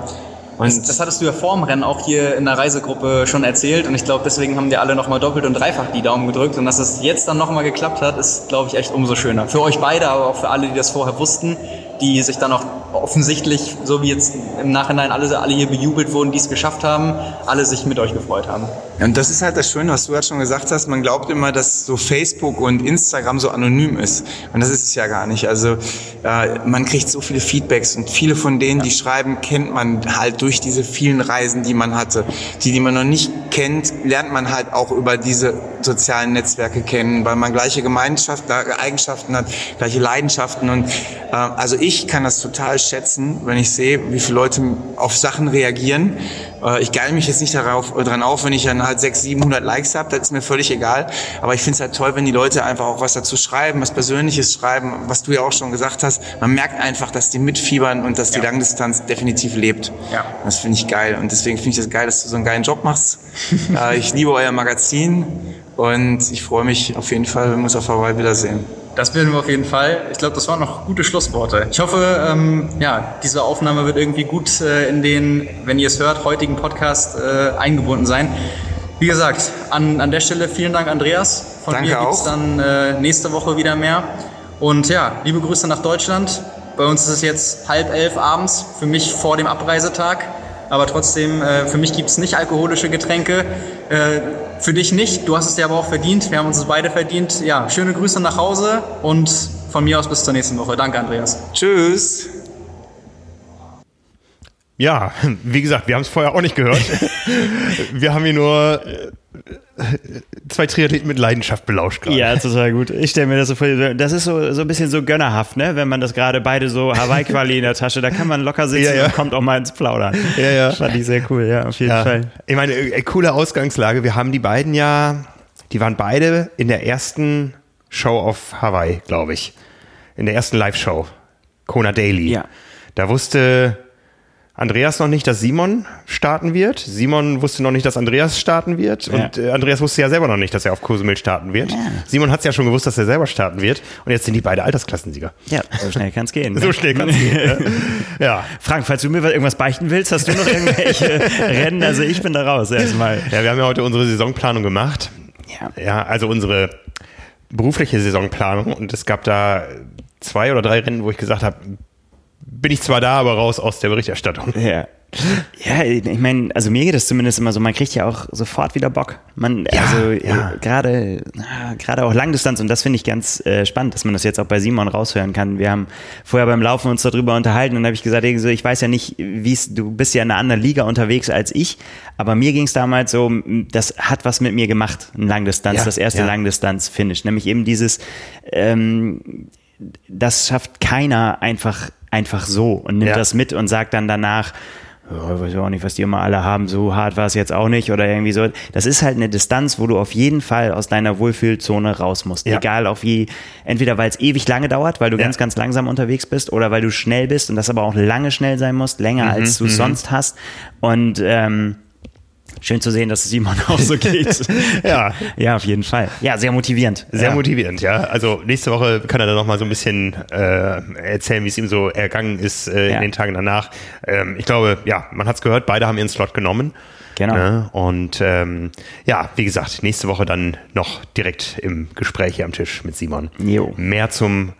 Und das, das, hattest du ja vor dem Rennen auch hier in der Reisegruppe schon erzählt und ich glaube, deswegen haben dir alle nochmal doppelt und dreifach die Daumen gedrückt und dass es jetzt dann nochmal geklappt hat, ist, glaube ich, echt umso schöner. Für euch beide, aber auch für alle, die das vorher wussten die sich dann auch offensichtlich, so wie jetzt im Nachhinein alle, alle hier bejubelt wurden, die es geschafft haben, alle sich mit euch gefreut haben. Und das ist halt das Schöne, was du gerade schon gesagt hast. Man glaubt immer, dass so Facebook und Instagram so anonym ist. Und das ist es ja gar nicht. Also äh, man kriegt so viele Feedbacks und viele von denen, die schreiben, kennt man halt durch diese vielen Reisen, die man hatte. Die, die man noch nicht kennt, lernt man halt auch über diese sozialen Netzwerke kennen, weil man gleiche Gemeinschaft, äh, Eigenschaften hat, gleiche Leidenschaften. Und äh, also ich kann das total schätzen, wenn ich sehe, wie viele Leute auf Sachen reagieren. Äh, ich geile mich jetzt nicht darauf, dran auf, wenn ich dann halt 600, 700 Likes habe, das ist mir völlig egal. Aber ich finde es halt toll, wenn die Leute einfach auch was dazu schreiben, was Persönliches schreiben, was du ja auch schon gesagt hast. Man merkt einfach, dass die mitfiebern und dass die ja. Langdistanz definitiv lebt. Ja. Das finde ich geil. Und deswegen finde ich das geil, dass du so einen geilen Job machst. <laughs> Äh, ich liebe euer Magazin und ich freue mich auf jeden Fall, wenn wir uns auf Hawaii wiedersehen. Das werden wir auf jeden Fall. Ich glaube, das waren noch gute Schlussworte. Ich hoffe, ähm, ja, diese Aufnahme wird irgendwie gut äh, in den, wenn ihr es hört, heutigen Podcast äh, eingebunden sein. Wie gesagt, an, an der Stelle vielen Dank, Andreas. Von Danke mir gibt es dann äh, nächste Woche wieder mehr. Und ja, liebe Grüße nach Deutschland. Bei uns ist es jetzt halb elf abends, für mich vor dem Abreisetag. Aber trotzdem, äh, für mich gibt es nicht alkoholische Getränke. Äh, für dich nicht. Du hast es dir aber auch verdient. Wir haben uns es beide verdient. Ja, schöne Grüße nach Hause und von mir aus bis zur nächsten Woche. Danke, Andreas. Tschüss. Ja, wie gesagt, wir haben es vorher auch nicht gehört. <laughs> wir haben hier nur äh, zwei Triathleten mit Leidenschaft belauscht gerade. Ja, total gut. Ich stelle mir das so vor, das ist so, so ein bisschen so gönnerhaft, ne? wenn man das gerade beide so Hawaii-Quali in der Tasche, da kann man locker sitzen ja, ja. und kommt auch mal ins Plaudern. Ja, ja. Fand ich sehr cool, ja, auf jeden ja. Fall. Ich meine, äh, coole Ausgangslage. Wir haben die beiden ja die waren beide in der ersten Show auf Hawaii, glaube ich. In der ersten Live-Show. Kona Daily. Ja. Da wusste Andreas noch nicht, dass Simon starten wird. Simon wusste noch nicht, dass Andreas starten wird. Ja. Und äh, Andreas wusste ja selber noch nicht, dass er auf Cozumel starten wird. Ja. Simon hat es ja schon gewusst, dass er selber starten wird. Und jetzt sind die beide Altersklassensieger. Ja, so schnell kann es gehen. <laughs> So ne? schnell kann es gehen. ja. <laughs> ja. Frank, falls du mir irgendwas beichten willst, hast du noch irgendwelche <laughs> Rennen? Also ich bin da raus erstmal. Ja, wir haben ja heute unsere Saisonplanung gemacht. Ja. Ja, also unsere berufliche Saisonplanung. Und es gab da zwei oder drei Rennen, wo ich gesagt habe, bin ich zwar da, aber raus aus der Berichterstattung. Ja. Ja, ich meine, also mir geht es zumindest immer so, man kriegt ja auch sofort wieder Bock. Man, Ja, also ja. äh, gerade ah, gerade auch Langdistanz und das finde ich ganz äh, spannend, dass man das jetzt auch bei Simon raushören kann. Wir haben vorher beim Laufen uns darüber unterhalten und da habe ich gesagt, ich weiß ja nicht, wie es, du bist ja in einer anderen Liga unterwegs als ich, aber mir ging es damals so, das hat was mit mir gemacht, ein Langdistanz, Ja, das erste. Langdistanz-Finish, nämlich eben dieses, ähm, das schafft keiner einfach, einfach so und nimmt Ja. das mit und sagt dann danach, oh, ich weiß auch nicht, was die immer alle haben, so hart war es jetzt auch nicht oder irgendwie so. Das ist halt eine Distanz, wo du auf jeden Fall aus deiner Wohlfühlzone raus musst. Ja. Egal auf wie, entweder weil es ewig lange dauert, weil du Ja. ganz, ganz langsam unterwegs bist oder weil du schnell bist und das aber auch lange schnell sein musst, länger als du sonst hast. Und ähm, schön zu sehen, dass es Simon auch so geht. <laughs> Ja. ja, auf jeden Fall. Ja, sehr motivierend. Sehr ja. motivierend, ja. Also nächste Woche kann er dann noch mal so ein bisschen äh, erzählen, wie es ihm so ergangen ist äh, Ja. in den Tagen danach. Ähm, ich glaube, ja, man hat es gehört, beide haben ihren Slot genommen. Genau. Ne? Und ähm, ja, wie gesagt, nächste Woche dann noch direkt im Gespräch hier am Tisch mit Simon. Jo. Mehr zum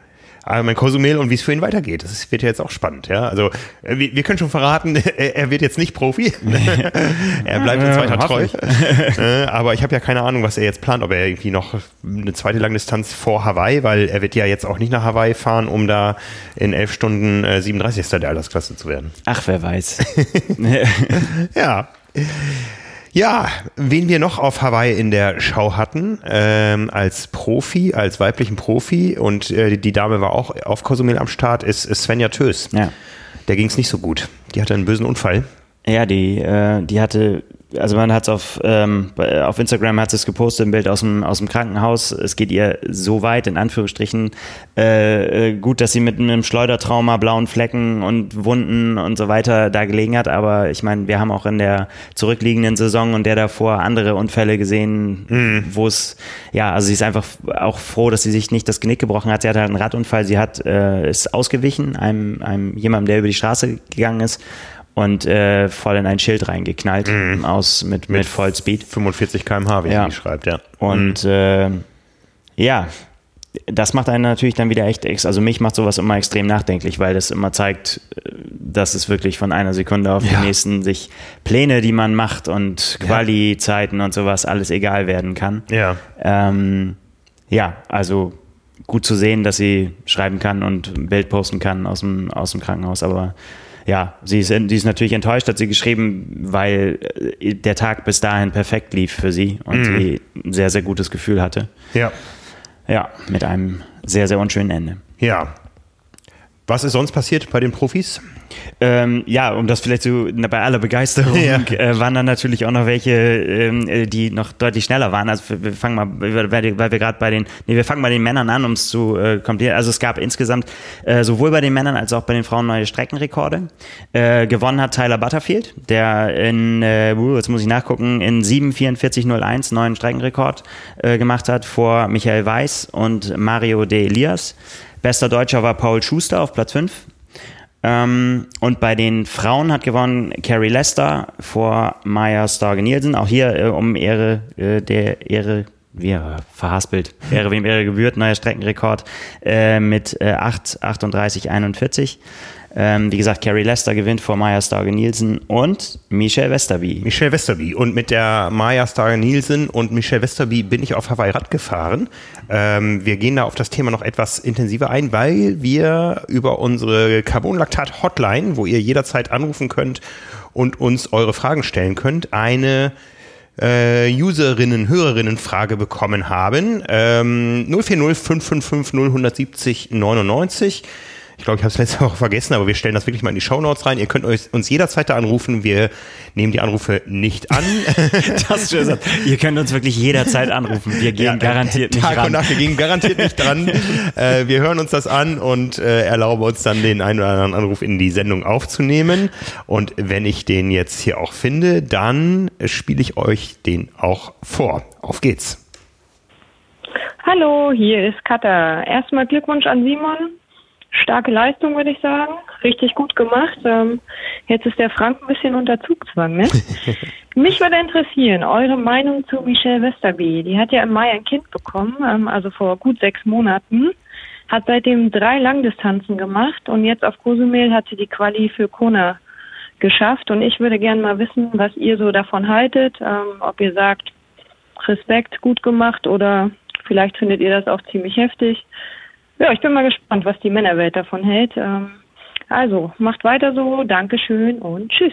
Ironman Cozumel und wie es für ihn weitergeht. Das ist- wird ja jetzt auch spannend, ja. Also äh, wir, wir können schon verraten, <laughs> er, wird jetzt nicht Profi. <laughs> er bleibt uns weiter treu. <laughs> Äh, aber ich habe ja keine Ahnung, was er jetzt plant, ob er irgendwie noch eine zweite Langdistanz vor Hawaii, weil er wird ja jetzt auch nicht nach Hawaii fahren, um da in elf Stunden äh, 37. der Altersklasse zu werden. Ach, wer weiß. Ja. Ja, wen wir noch auf Hawaii in der Schau hatten, ähm, als Profi, als weiblichen Profi und äh, die Dame war auch auf Cozumel am Start, ist, ist Svenja Tös. Ja. Der ging es nicht so gut. Die hatte einen bösen Unfall. Ja, die, äh, die hatte, also man hat es auf, ähm, auf Instagram hat es gepostet, ein Bild aus dem, aus dem Krankenhaus. Es geht ihr so weit, in Anführungsstrichen, äh, äh, gut, dass sie mit einem Schleudertrauma, blauen Flecken und Wunden und so weiter da gelegen hat. Aber ich meine, wir haben auch in der zurückliegenden Saison und der davor andere Unfälle gesehen, wo es, ja, also sie ist einfach auch froh, dass sie sich nicht das Genick gebrochen hat. Sie hatte halt einen Radunfall, sie hat, äh, ist ausgewichen, einem, einem jemandem, der über die Straße gegangen ist und äh, voll in ein Schild reingeknallt aus mit, mit, Vollspeed. 45 km/h, wie Ja. sie schreibt, ja. Und äh, ja, das macht einen natürlich dann wieder echt, ex also mich macht sowas immer extrem nachdenklich, weil das immer zeigt, äh, dass es wirklich von einer Sekunde auf Ja. die nächsten sich Pläne, die man macht und Quali-Zeiten und sowas alles egal werden kann. Ja. Ähm, ja, also gut zu sehen, dass sie schreiben kann und ein Bild posten kann aus dem, aus dem Krankenhaus, aber ja, sie ist, sie ist natürlich enttäuscht, hat sie geschrieben, weil äh, der Tag bis dahin perfekt lief für sie und sie ein sehr, sehr gutes Gefühl hatte. Ja. Ja, mit einem sehr, sehr unschönen Ende. Ja. Was ist sonst passiert bei den Profis? Ähm, ja, um das vielleicht so na, bei aller Begeisterung <laughs> Ja. äh, waren dann natürlich auch noch welche, ähm, äh, die noch deutlich schneller waren. Also wir- fangen mal, weil wir, weil wir gerade bei den, nee, wir fangen bei den Männern an, um es zu äh, komplettieren. Also es gab insgesamt äh, sowohl bei den Männern als auch bei den Frauen neue Streckenrekorde. Äh, gewonnen hat Tyler Butterfield, der in, äh, uh, jetzt muss ich nachgucken, in 7:44:01 neuen Streckenrekord äh, gemacht hat vor Michael Weiß und Mario de Elias. Bester Deutscher war Paul Schuster auf Platz 5. Ähm, und bei den Frauen hat gewonnen Carrie Lester vor Maya Starge Nielsen. Auch hier äh, um Ehre äh, der Ehre, wie er verhaspelt, Ehre wem Ehre gebührt, neuer Streckenrekord äh, mit äh, 8, 38, 41. Ähm, wie gesagt, Carrie Lester gewinnt vor Maya Starge Nielsen und Michelle Westerby. Michelle Westerby. Und mit der Maya Star Nielsen und Michelle Westerby bin ich auf Hawaii Rad gefahren. Ähm, wir gehen da auf das Thema noch etwas intensiver ein, weil wir über unsere Carbonlaktat Hotline, wo ihr jederzeit anrufen könnt und uns eure Fragen stellen könnt, eine äh, Userinnen, Hörerinnen Frage bekommen haben. Ähm, 040 555 0170 99. Ich glaube, ich habe es letzte Woche vergessen, aber wir stellen das wirklich mal in die Shownotes rein. Ihr könnt euch, uns jederzeit da anrufen. Wir nehmen die Anrufe nicht an. <laughs> das ist schön gesagt. Ihr könnt uns wirklich jederzeit anrufen. Wir gehen ja, garantiert nicht Tag ran. und Nacht, wir gehen garantiert nicht dran. <laughs> äh, wir hören uns das an und äh, erlauben uns dann den einen oder anderen Anruf in die Sendung aufzunehmen. Und wenn ich den jetzt hier auch finde, dann spiele ich euch den auch vor. Auf geht's. Hallo, hier ist Katha. Erstmal Glückwunsch an Simon. Starke Leistung, würde ich sagen. Richtig gut gemacht. Ähm, jetzt ist der Frank ein bisschen unter Zugzwang. Ne? <laughs> Mich würde interessieren, eure Meinung zu Michelle Westerby. Die hat ja im Mai ein Kind bekommen, ähm, also vor gut sechs Monaten. Hat seitdem drei Langdistanzen gemacht und jetzt auf Cozumel hat sie die Quali für Kona geschafft. Und ich würde gerne mal wissen, was ihr so davon haltet. Ähm, ob ihr sagt, Respekt, gut gemacht oder vielleicht findet ihr das auch ziemlich heftig. Ja, ich bin mal gespannt, was die Männerwelt davon hält. Ähm, also, macht weiter so, Dankeschön und tschüss.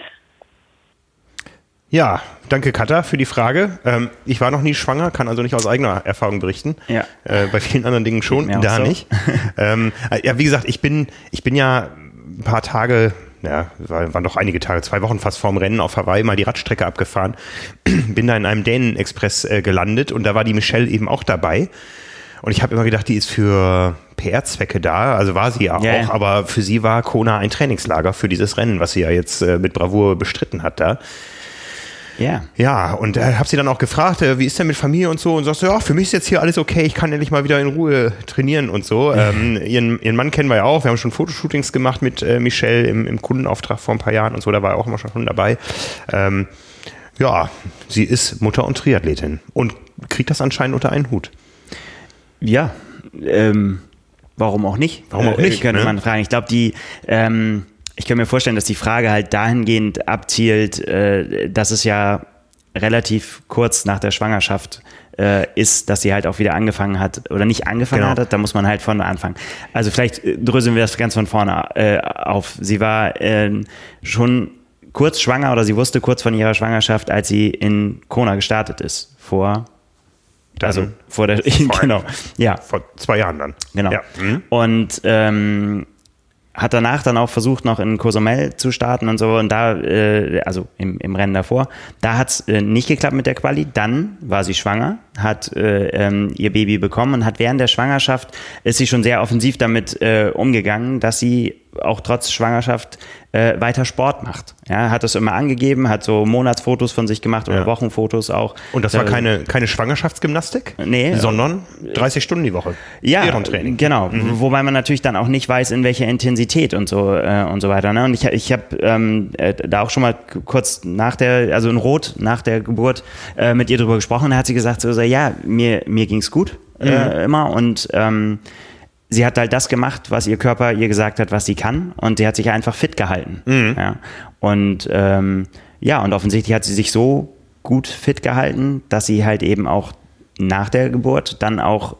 Ja, danke Katha für die Frage. Ähm, ich war noch nie schwanger, kann also nicht aus eigener Erfahrung berichten. Ja. Äh, bei vielen anderen Dingen schon, da so. nicht. ähm, äh, ja, wie gesagt, ich bin, ich bin ja ein paar Tage, ja, waren doch einige Tage, zwei Wochen fast vorm Rennen auf Hawaii mal die Radstrecke abgefahren. <clears throat> bin da in einem Dänen-Express äh, gelandet und da war die Michelle eben auch dabei. Und ich habe immer gedacht, die ist für PR-Zwecke da, also war sie ja auch, yeah. aber für sie war Kona ein Trainingslager für dieses Rennen, was sie ja jetzt äh, mit Bravour bestritten hat da. Ja. Ja, und äh, habe sie dann auch gefragt, äh, wie ist denn mit Familie und so? Und sagst du, ja, für mich ist jetzt hier alles okay, ich kann endlich mal wieder in Ruhe trainieren und so. ähm, ihren, ihren Mann kennen wir ja auch, wir haben schon Fotoshootings gemacht mit äh, Michelle im, im Kundenauftrag vor ein paar Jahren und so, da war er auch immer schon dabei. Ähm, ja, sie ist Mutter und Triathletin und kriegt das anscheinend unter einen Hut. Ja, ähm, warum auch nicht? Warum auch äh, nicht? Äh, könnte ne? man fragen. Ich glaube, die, ähm, ich kann mir vorstellen, dass die Frage halt dahingehend abzielt, äh, dass es ja relativ kurz nach der Schwangerschaft äh, ist, dass sie halt auch wieder angefangen hat oder nicht angefangen genau. hat, da muss man halt von anfangen. Also vielleicht äh, dröseln wir das ganz von vorne äh, auf. Sie war äh, schon kurz schwanger oder sie wusste kurz von ihrer Schwangerschaft, als sie in Kona gestartet ist, vor dann also vor der, vor, <laughs> genau, ja. Vor zwei Jahren dann. Genau. Ja. Mhm. Und ähm, hat danach dann auch versucht, noch in Cozumel zu starten und so. Und da, äh, also im, im Rennen davor, da hat es äh, nicht geklappt mit der Quali. Dann war sie schwanger, hat äh, ähm, ihr Baby bekommen und hat während der Schwangerschaft ist sie schon sehr offensiv damit äh, umgegangen, dass sie auch trotz Schwangerschaft äh, weiter Sport macht. Ja, hat das immer angegeben, hat so Monatsfotos von sich gemacht oder ja. Wochenfotos auch. Und das war keine, keine Schwangerschaftsgymnastik? Nee. Sondern 30 Stunden die Woche. Ja, genau. Mhm. Wobei man natürlich dann auch nicht weiß, in welcher Intensität und so äh, und so weiter. Ne? Und ich, ich habe ähm, äh, da auch schon mal kurz nach der, also in Rot, nach der Geburt äh, mit ihr drüber gesprochen. Da hat sie gesagt, so, so ja, mir, mir ging's gut äh, mhm. immer und ähm, sie hat halt das gemacht, was ihr Körper ihr gesagt hat, was sie kann. Und sie hat sich einfach fit gehalten. Mhm. Ja. Und ähm, ja, und offensichtlich hat sie sich so gut fit gehalten, dass sie halt eben auch nach der Geburt dann auch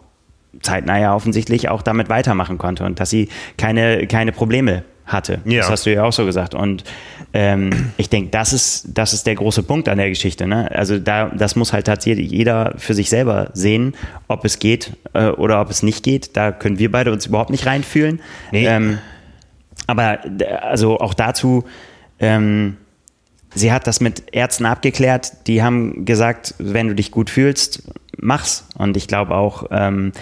zeitnah ja offensichtlich auch damit weitermachen konnte und dass sie keine, keine Probleme hatte. Ja. Das hast du ja auch so gesagt. Und ähm, ich denke, das ist, das ist der große Punkt an der Geschichte. Ne? Also da, das muss halt tatsächlich jeder für sich selber sehen, ob es geht äh, oder ob es nicht geht. Da können wir beide uns überhaupt nicht reinfühlen. Nee. Ähm, aber also auch dazu, ähm, sie hat das mit Ärzten abgeklärt. Die haben gesagt, wenn du dich gut fühlst, mach's. Und ich glaube auch, ähm,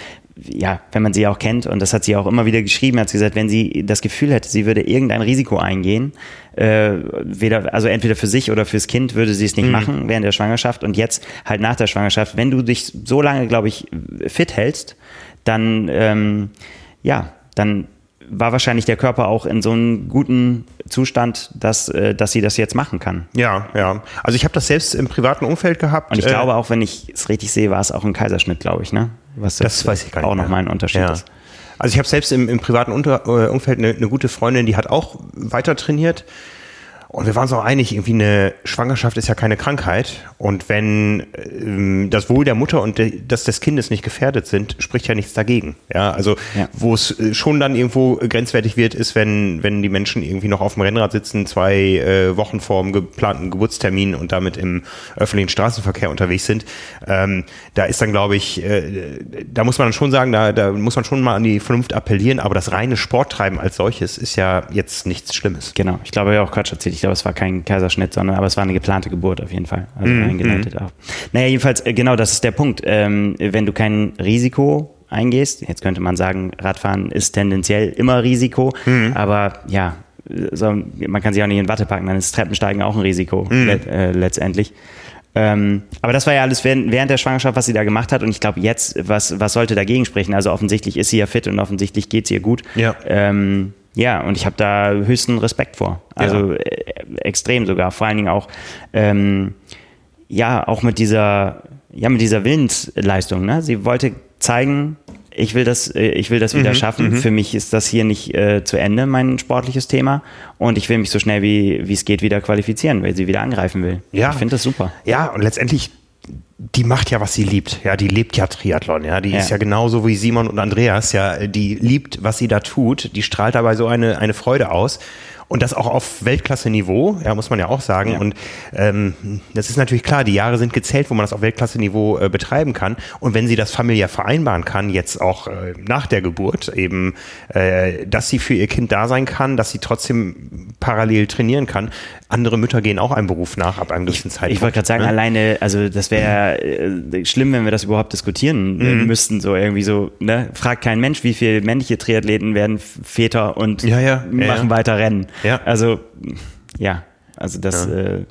ja, wenn man sie auch kennt, und das hat sie auch immer wieder geschrieben, hat sie gesagt, wenn sie das Gefühl hätte, sie würde irgendein Risiko eingehen, äh, weder, also entweder für sich oder fürs Kind würde sie es nicht mhm. machen während der Schwangerschaft und jetzt halt nach der Schwangerschaft, wenn du dich so lange, glaube ich, fit hältst, dann, ähm, ja, dann war wahrscheinlich der Körper auch in so einem guten Zustand, dass, äh, dass sie das jetzt machen kann. Ja, ja. Also ich habe das selbst im privaten Umfeld gehabt. Und ich äh, glaube auch, wenn ich es richtig sehe, war es auch ein Kaiserschnitt, glaube ich, ne? Was das weiß ich gar nicht auch nochmal ein Unterschied ja. ist. Also ich habe selbst im, im privaten Unter, äh, Umfeld eine, eine, gute Freundin, die hat auch weiter trainiert. Und wir waren uns auch einig, irgendwie eine Schwangerschaft ist ja keine Krankheit. Und wenn ähm, das Wohl der Mutter und de, das des Kindes nicht gefährdet sind, spricht ja nichts dagegen. Ja, also ja. wo es äh, schon dann irgendwo grenzwertig wird, ist, wenn, wenn die Menschen irgendwie noch auf dem Rennrad sitzen, zwei äh, Wochen vor dem geplanten Geburtstermin und damit im öffentlichen Straßenverkehr unterwegs sind. Ähm, da ist dann, glaube ich, äh, da muss man schon sagen, da, da muss man schon mal an die Vernunft appellieren, aber das reine Sporttreiben als solches ist ja jetzt nichts Schlimmes. Genau, ich glaube ja auch Quatsch erzählt ich glaube, es war kein Kaiserschnitt, sondern aber es war eine geplante Geburt auf jeden Fall. Also mm, eingeleitet mm. auch. Naja, jedenfalls, äh, genau, das ist der Punkt. Ähm, wenn du kein Risiko eingehst, jetzt könnte man sagen, Radfahren ist tendenziell immer Risiko, mm. aber ja, so, man kann sich auch nicht in Watte packen, dann ist Treppensteigen auch ein Risiko mhm. le äh, letztendlich. Ähm, aber das war ja alles während, während, der Schwangerschaft, was sie da gemacht hat. Und ich glaube, jetzt, was, was sollte dagegen sprechen? Also offensichtlich ist sie ja fit und offensichtlich geht es ihr gut. Ja. Ähm, ja, und ich habe da höchsten Respekt vor. Also ja. äh, extrem sogar. Vor allen Dingen auch, ähm, ja, auch mit dieser, ja, mit dieser Willensleistung. Ne? Sie wollte zeigen, ich will das, äh, ich will das wieder mhm, schaffen. Mhm. Für mich ist das hier nicht äh, zu Ende, mein sportliches Thema. Und ich will mich so schnell wie, wie es geht wieder qualifizieren, weil sie wieder angreifen will. Ja. Ich finde das super. Ja, und letztendlich die macht ja, was sie liebt. Ja, die lebt ja Triathlon. Ja, die ja. ist ja genauso wie Simon und Andreas. Ja, die liebt, was sie da tut. Die strahlt dabei so eine, eine Freude aus. Und das auch auf Weltklasse-Niveau, ja, muss man ja auch sagen. Ja. Und ähm, das ist natürlich klar, die Jahre sind gezählt, wo man das auf Weltklasse-Niveau äh, betreiben kann. Und wenn sie das familiär vereinbaren kann, jetzt auch äh, nach der Geburt, eben, äh, dass sie für ihr Kind da sein kann, dass sie trotzdem parallel trainieren kann. Andere Mütter gehen auch einem Beruf nach ab einem gewissen Zeitpunkt. Ich wollte gerade sagen, ne? alleine, also das wäre äh, schlimm, wenn wir das überhaupt diskutieren mhm. müssten, so irgendwie so, ne? Fragt kein Mensch, wie viele männliche Triathleten werden Väter und ja, ja, machen ja, weiter Rennen. Ja. Also, ja, also das. Ja. Äh,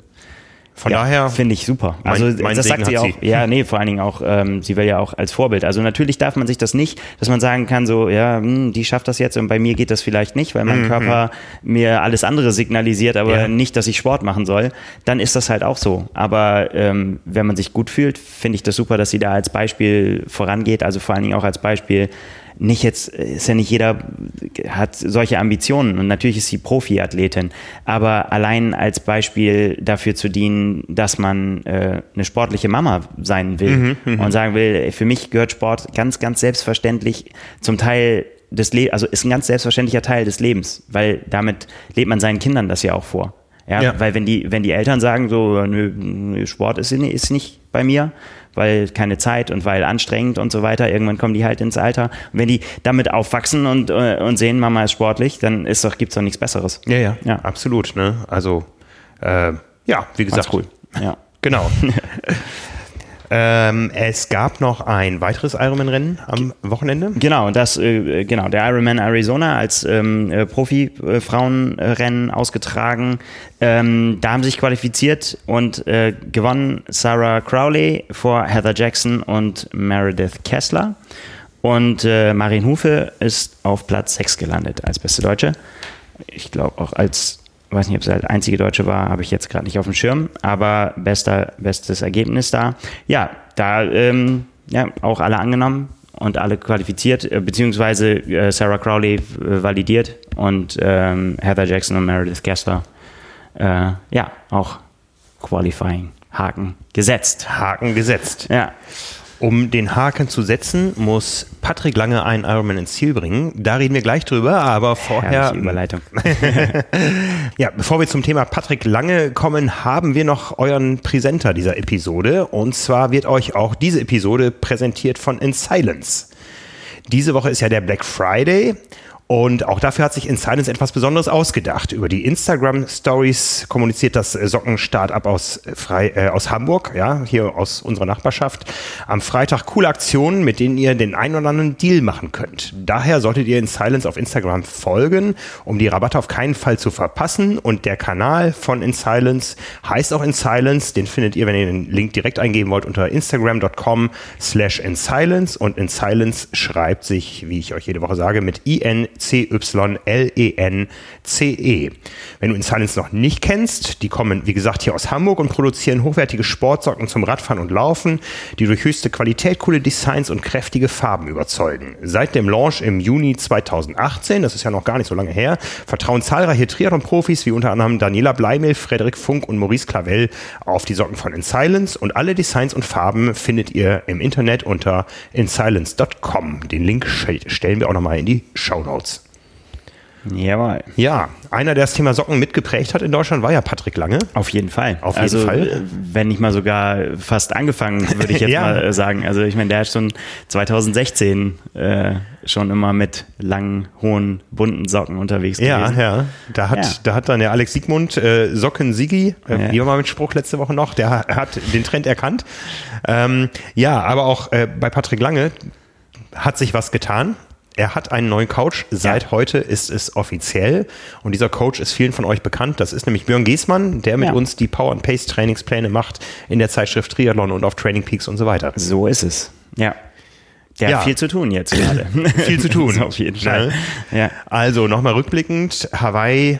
von ja, daher finde ich super. Also mein, das Segen sagt sie auch. Sie. Ja, nee, vor allen Dingen auch. Ähm, sie will ja auch als Vorbild. Also natürlich darf man sich das nicht, dass man sagen kann, so ja, hm, die schafft das jetzt und bei mir geht das vielleicht nicht, weil mein mhm. Körper mir alles andere signalisiert, aber ja. nicht, dass ich Sport machen soll. Dann ist das halt auch so. Aber ähm, wenn man sich gut fühlt, finde ich das super, dass sie da als Beispiel vorangeht. Also vor allen Dingen auch als Beispiel nicht jetzt, ist ja nicht jeder hat solche Ambitionen und natürlich ist sie Profiathletin, aber allein als Beispiel dafür zu dienen, dass man äh, eine sportliche Mama sein will mhm, mhm. und sagen will, für mich gehört Sport ganz, ganz selbstverständlich zum Teil des Lebens, also ist ein ganz selbstverständlicher Teil des Lebens, weil damit lebt man seinen Kindern das ja auch vor. Ja, ja. weil wenn die, wenn die Eltern sagen, so, nö, Sport ist, ist nicht bei mir, weil keine Zeit und weil anstrengend und so weiter. Irgendwann kommen die halt ins Alter. Und wenn die damit aufwachsen und, äh, und sehen, Mama ist sportlich, dann ist doch, gibt's doch nichts Besseres. Ja, ja, ja. absolut. Ne? Also, äh, ja, wie gesagt. Ganz cool. Ja. Genau. <laughs> Ähm, es gab noch ein weiteres Ironman-Rennen am Wochenende. Genau, das, äh, genau, der Ironman Arizona als ähm, äh, Profi-Frauenrennen ausgetragen. Ähm, da haben sich qualifiziert und äh, gewonnen Sarah Crowley vor Heather Jackson und Meredith Kessler. Und äh, Marin Hufe ist auf Platz 6 gelandet als beste Deutsche. Ich glaube auch als weiß nicht, ob es der einzige Deutsche war, habe ich jetzt gerade nicht auf dem Schirm, aber bester, bestes Ergebnis da. Ja, da ähm, ja, auch alle angenommen und alle qualifiziert, äh, beziehungsweise äh, Sarah Crowley äh, validiert und ähm, Heather Jackson und Meredith Kessler äh, ja auch Qualifying Haken gesetzt. Haken gesetzt. Ja. Um den Haken zu setzen, muss Patrick Lange einen Ironman ins Ziel bringen. Da reden wir gleich drüber, aber vorher. Überleitung. <laughs> ja, bevor wir zum Thema Patrick Lange kommen, haben wir noch euren Präsenter dieser Episode. Und zwar wird euch auch diese Episode präsentiert von In Silence. Diese Woche ist ja der Black Friday und auch dafür hat sich In Silence etwas Besonderes ausgedacht. Über die Instagram Stories kommuniziert das Socken-Startup aus, Frei, äh, aus Hamburg, ja, hier aus unserer Nachbarschaft, am Freitag coole Aktionen, mit denen ihr den einen oder anderen Deal machen könnt. Daher solltet ihr In Silence auf Instagram folgen, um die Rabatte auf keinen Fall zu verpassen. Und der Kanal von In Silence heißt auch In Silence. Den findet ihr, wenn ihr den Link direkt eingeben wollt, unter instagram.com slash In Silence. Und In Silence schreibt sich, wie ich euch jede Woche sage, mit IN -E. Wenn du In Silence noch nicht kennst, die kommen, wie gesagt, hier aus Hamburg und produzieren hochwertige Sportsocken zum Radfahren und Laufen, die durch höchste Qualität, coole Designs und kräftige Farben überzeugen. Seit dem Launch im Juni 2018, das ist ja noch gar nicht so lange her, vertrauen zahlreiche Triathlon-Profis wie unter anderem Daniela Bleimel, Frederik Funk und Maurice Clavel auf die Socken von In Silence und alle Designs und Farben findet ihr im Internet unter insilence.com. Den Link stellen wir auch nochmal in die Show Notes. Jawohl. Ja, einer, der das Thema Socken mitgeprägt hat in Deutschland, war ja Patrick Lange. Auf jeden Fall. Auf jeden also, Fall. Wenn nicht mal sogar fast angefangen, würde ich <laughs> jetzt ja. mal sagen. Also ich meine, der ist schon 2016 äh, schon immer mit langen, hohen, bunten Socken unterwegs ja, gewesen. Ja, ja. Da hat, ja. da hat dann der Alex Siegmund äh, Socken Sigi, äh, ja. wie war mal mit Spruch letzte Woche noch, der hat den Trend erkannt. Ähm, ja, aber auch äh, bei Patrick Lange hat sich was getan. Er hat einen neuen Coach. Seit ja. heute ist es offiziell. Und dieser Coach ist vielen von euch bekannt. Das ist nämlich Björn Giesmann, der mit ja. uns die Power and Pace Trainingspläne macht in der Zeitschrift Triathlon und auf Training Peaks und so weiter. So ist es. Ja. Der ja. hat viel zu tun jetzt gerade. <laughs> viel zu tun. <laughs> auf jeden Fall. Ja. Also nochmal rückblickend. Hawaii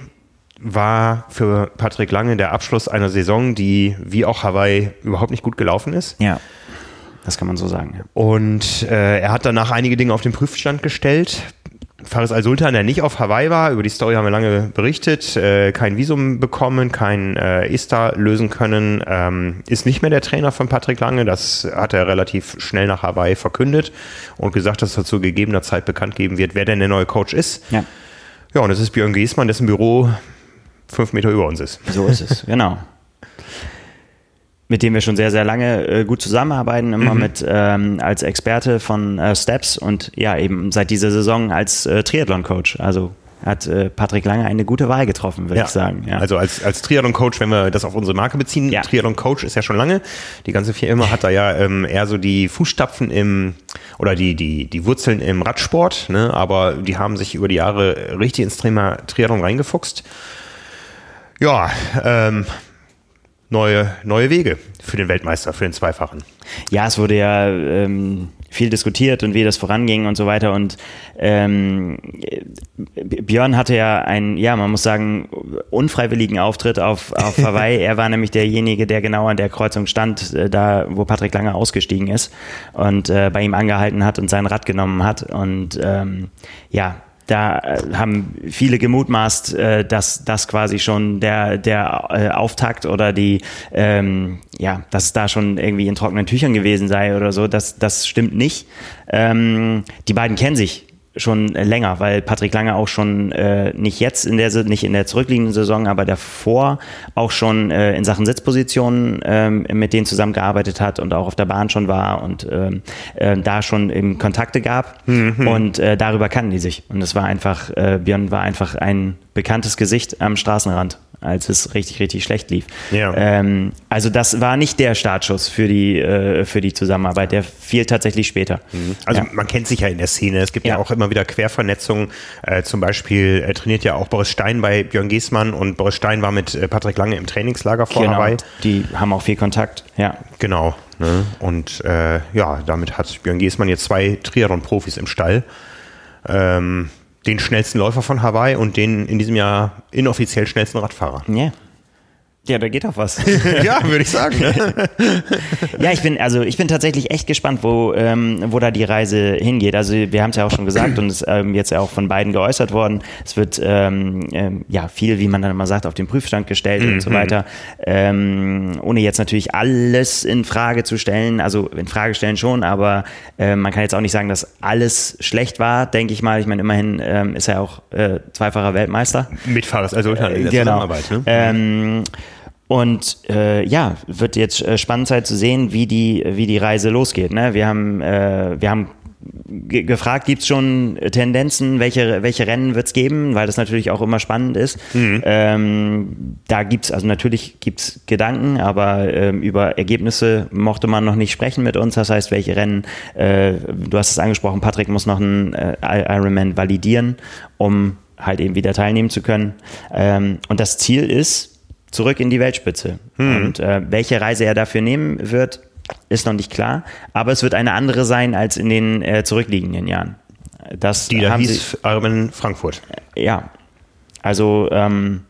war für Patrick Lange der Abschluss einer Saison, die wie auch Hawaii überhaupt nicht gut gelaufen ist. Ja. Das kann man so sagen. Ja. Und äh, er hat danach einige Dinge auf den Prüfstand gestellt. Faris Al-Sultan, der nicht auf Hawaii war, über die Story haben wir lange berichtet, äh, kein Visum bekommen, kein äh, ESTA lösen können, ähm, ist nicht mehr der Trainer von Patrick Lange. Das hat er relativ schnell nach Hawaii verkündet und gesagt, dass er zu gegebener Zeit bekannt geben wird, wer denn der neue Coach ist. Ja. Ja, und das ist Björn Giesmann, dessen Büro fünf Meter über uns ist. So ist es, genau mit dem wir schon sehr, sehr lange äh, gut zusammenarbeiten, immer mhm. mit ähm, als Experte von äh, Steps und ja, eben seit dieser Saison als äh, Triathlon-Coach. Also hat äh, Patrick Lange eine gute Wahl getroffen, würde ja. ich sagen. Ja. Also als, als Triathlon-Coach, wenn wir das auf unsere Marke beziehen, ja. Triathlon-Coach ist ja schon lange. Die ganze Firma hat da ja ähm, eher so die Fußstapfen im oder die, die, die Wurzeln im Radsport, ne? aber die haben sich über die Jahre richtig ins Thema Triathlon reingefuchst. Ja, ähm, neue, neue Wege für den Weltmeister, für den Zweifachen. Ja, es wurde ja ähm, viel diskutiert und wie das voranging und so weiter. Und ähm, Björn hatte ja einen, ja, man muss sagen, unfreiwilligen Auftritt auf, auf <laughs> Hawaii. er war nämlich derjenige, der genau an der Kreuzung stand, äh, da wo Patrick Lange ausgestiegen ist und äh, bei ihm angehalten hat und sein Rad genommen hat. Und ähm, ja, da äh, haben viele gemutmaßt, äh, dass das quasi schon der, der äh, Auftakt oder die, ähm, ja, dass es da schon irgendwie in trockenen Tüchern gewesen sei oder so. Das, das stimmt nicht. Ähm, die beiden kennen sich schon länger, weil Patrick Lange auch schon äh, nicht jetzt in der nicht in der zurückliegenden Saison, aber davor auch schon äh, in Sachen Sitzpositionen ähm, mit denen zusammengearbeitet hat und auch auf der Bahn schon war und ähm, äh, da schon eben Kontakte gab mhm. und äh, darüber kannten die sich und es war einfach äh, Björn war einfach ein bekanntes Gesicht am Straßenrand als es richtig, richtig schlecht lief. Ja. Ähm, also das war nicht der Startschuss für die, äh, für die Zusammenarbeit, der fiel tatsächlich später. Mhm. Also ja. man kennt sich ja in der Szene, es gibt ja, ja auch immer wieder Quervernetzungen, äh, zum Beispiel äh, trainiert ja auch Boris Stein bei Björn Giesmann und Boris Stein war mit äh, Patrick Lange im Trainingslager vor genau. Hawaii. Die haben auch viel Kontakt, ja. Genau. Ne? Und äh, ja, damit hat Björn Giesmann jetzt zwei Triathlon-Profis im Stall. Ähm, den schnellsten Läufer von Hawaii und den in diesem Jahr inoffiziell schnellsten Radfahrer. Ja. Ja, da geht auch was. <laughs> ja, würde ich sagen. Ne? <laughs> ja, ich bin also ich bin tatsächlich echt gespannt, wo ähm, wo da die Reise hingeht. Also wir haben es ja auch schon gesagt und es ähm, jetzt ja auch von beiden geäußert worden. Es wird ähm, ähm, ja viel, wie man dann immer sagt, auf den Prüfstand gestellt mhm. und so mhm. weiter. Ähm, ohne jetzt natürlich alles in Frage zu stellen. Also in Frage stellen schon, aber äh, man kann jetzt auch nicht sagen, dass alles schlecht war. Denke ich mal. Ich meine, immerhin ähm, ist er auch äh, zweifacher Weltmeister. Mitfahrer, also in der äh, genau. Zusammenarbeit. Ne? Und äh, ja, wird jetzt äh, spannend sein zu sehen, wie die, wie die Reise losgeht. Ne? Wir haben, äh, wir haben gefragt, gibt es schon Tendenzen, welche, welche Rennen wird es geben, weil das natürlich auch immer spannend ist. Mhm. Ähm, da gibt es, also natürlich gibt es Gedanken, aber ähm, über Ergebnisse mochte man noch nicht sprechen mit uns. Das heißt, welche Rennen, äh, du hast es angesprochen, Patrick muss noch einen äh, Ironman validieren, um halt eben wieder teilnehmen zu können. Ähm, und das Ziel ist, zurück in die Weltspitze. Hm. Und äh, welche Reise er dafür nehmen wird, ist noch nicht klar. Aber es wird eine andere sein als in den äh, zurückliegenden Jahren. Das Die da haben hieß sie, Armen Frankfurt. ja. Also, ähm,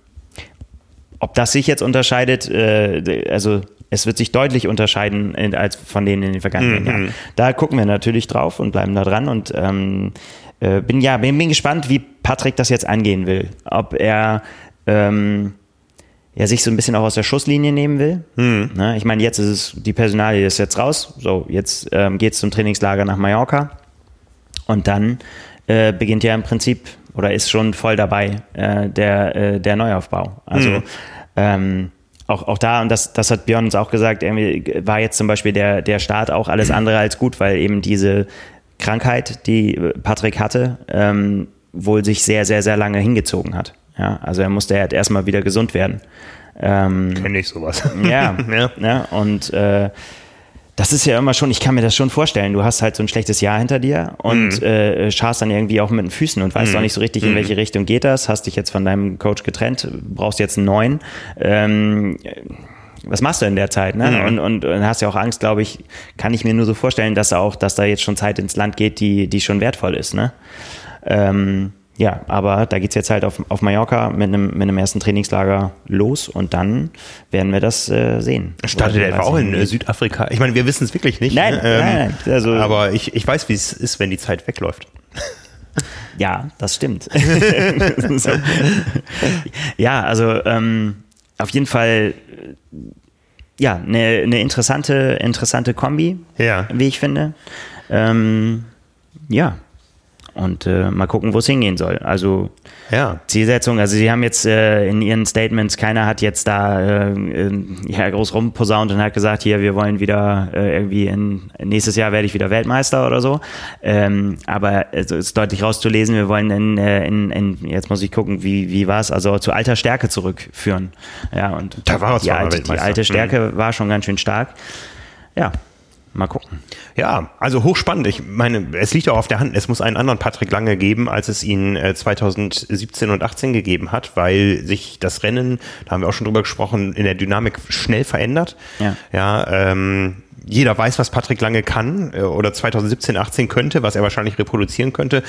ob das sich jetzt unterscheidet, äh, also es wird sich deutlich unterscheiden in, als von denen in den vergangenen Jahren. Da gucken wir natürlich drauf und bleiben da dran und ähm, äh, bin ja bin, bin gespannt, wie Patrick das jetzt angehen will. Ob er ähm, ja, sich so ein bisschen auch aus der Schusslinie nehmen will. Ne? Ich meine, jetzt ist es, die Personalie ist jetzt raus. So, jetzt ähm, geht es zum Trainingslager nach Mallorca. Und dann äh, beginnt ja im Prinzip oder ist schon voll dabei äh, der, äh, der Neuaufbau. Also ähm, auch, auch da, und das, das hat Björn uns auch gesagt, irgendwie war jetzt zum Beispiel der, der Start auch alles andere als gut, weil eben diese Krankheit, die Patrick hatte, ähm, wohl sich sehr, sehr, sehr lange hingezogen hat. Ja, also er musste halt erstmal wieder gesund werden. Ähm, Kenne ich sowas. ja, <laughs> ja. ja. und äh, das ist ja immer schon, ich kann mir das schon vorstellen, du hast halt so ein schlechtes Jahr hinter dir und äh, scharst dann irgendwie auch mit den Füßen und weißt auch nicht so richtig, in welche Richtung geht das, hast dich jetzt von deinem Coach getrennt, brauchst jetzt einen neuen. Ähm, was machst du in der Zeit? Ne? Und, und, und hast ja auch Angst, glaube ich, kann ich mir nur so vorstellen, dass auch, dass da jetzt schon Zeit ins Land geht, die, die schon wertvoll ist. Ne? Ähm, ja, aber da geht's jetzt halt auf, auf Mallorca mit einem, mit einem ersten Trainingslager los und dann werden wir das äh, sehen. Startet er etwa auch in äh. Südafrika? Ich meine, wir wissen es wirklich nicht. Nein, ne? nein, nein, also- aber ich, ich weiß, wie es ist, wenn die Zeit wegläuft. <laughs> Ja, das stimmt. <laughs> so. Ja, also ähm, auf jeden Fall äh, ja, eine, eine interessante, interessante Kombi, Ja. wie ich finde. Ähm, ja. Und äh, mal gucken, wo es hingehen soll. Also Ja. Zielsetzung, also sie haben jetzt äh, in ihren Statements, keiner hat jetzt da äh, ja, groß rumposaunt und hat gesagt, hier, wir wollen wieder äh, irgendwie in nächstes Jahr werde ich wieder Weltmeister oder so. Ähm, aber es ist deutlich rauszulesen, wir wollen in, äh, in, in jetzt muss ich gucken, wie, wie war es, also zu alter Stärke zurückführen. Ja, und Da war er die alte, die alte Stärke war schon ganz schön stark. Ja, mal gucken. Ja, also hochspannend. Ich meine, es liegt auch auf der Hand, es muss einen anderen Patrick Lange geben, als es ihn äh, 2017 und 18 gegeben hat, weil sich das Rennen, da haben wir auch schon drüber gesprochen, in der Dynamik schnell verändert. Ja. Ja, ähm, jeder weiß, was Patrick Lange kann äh, oder 2017, 18 könnte, was er wahrscheinlich reproduzieren könnte.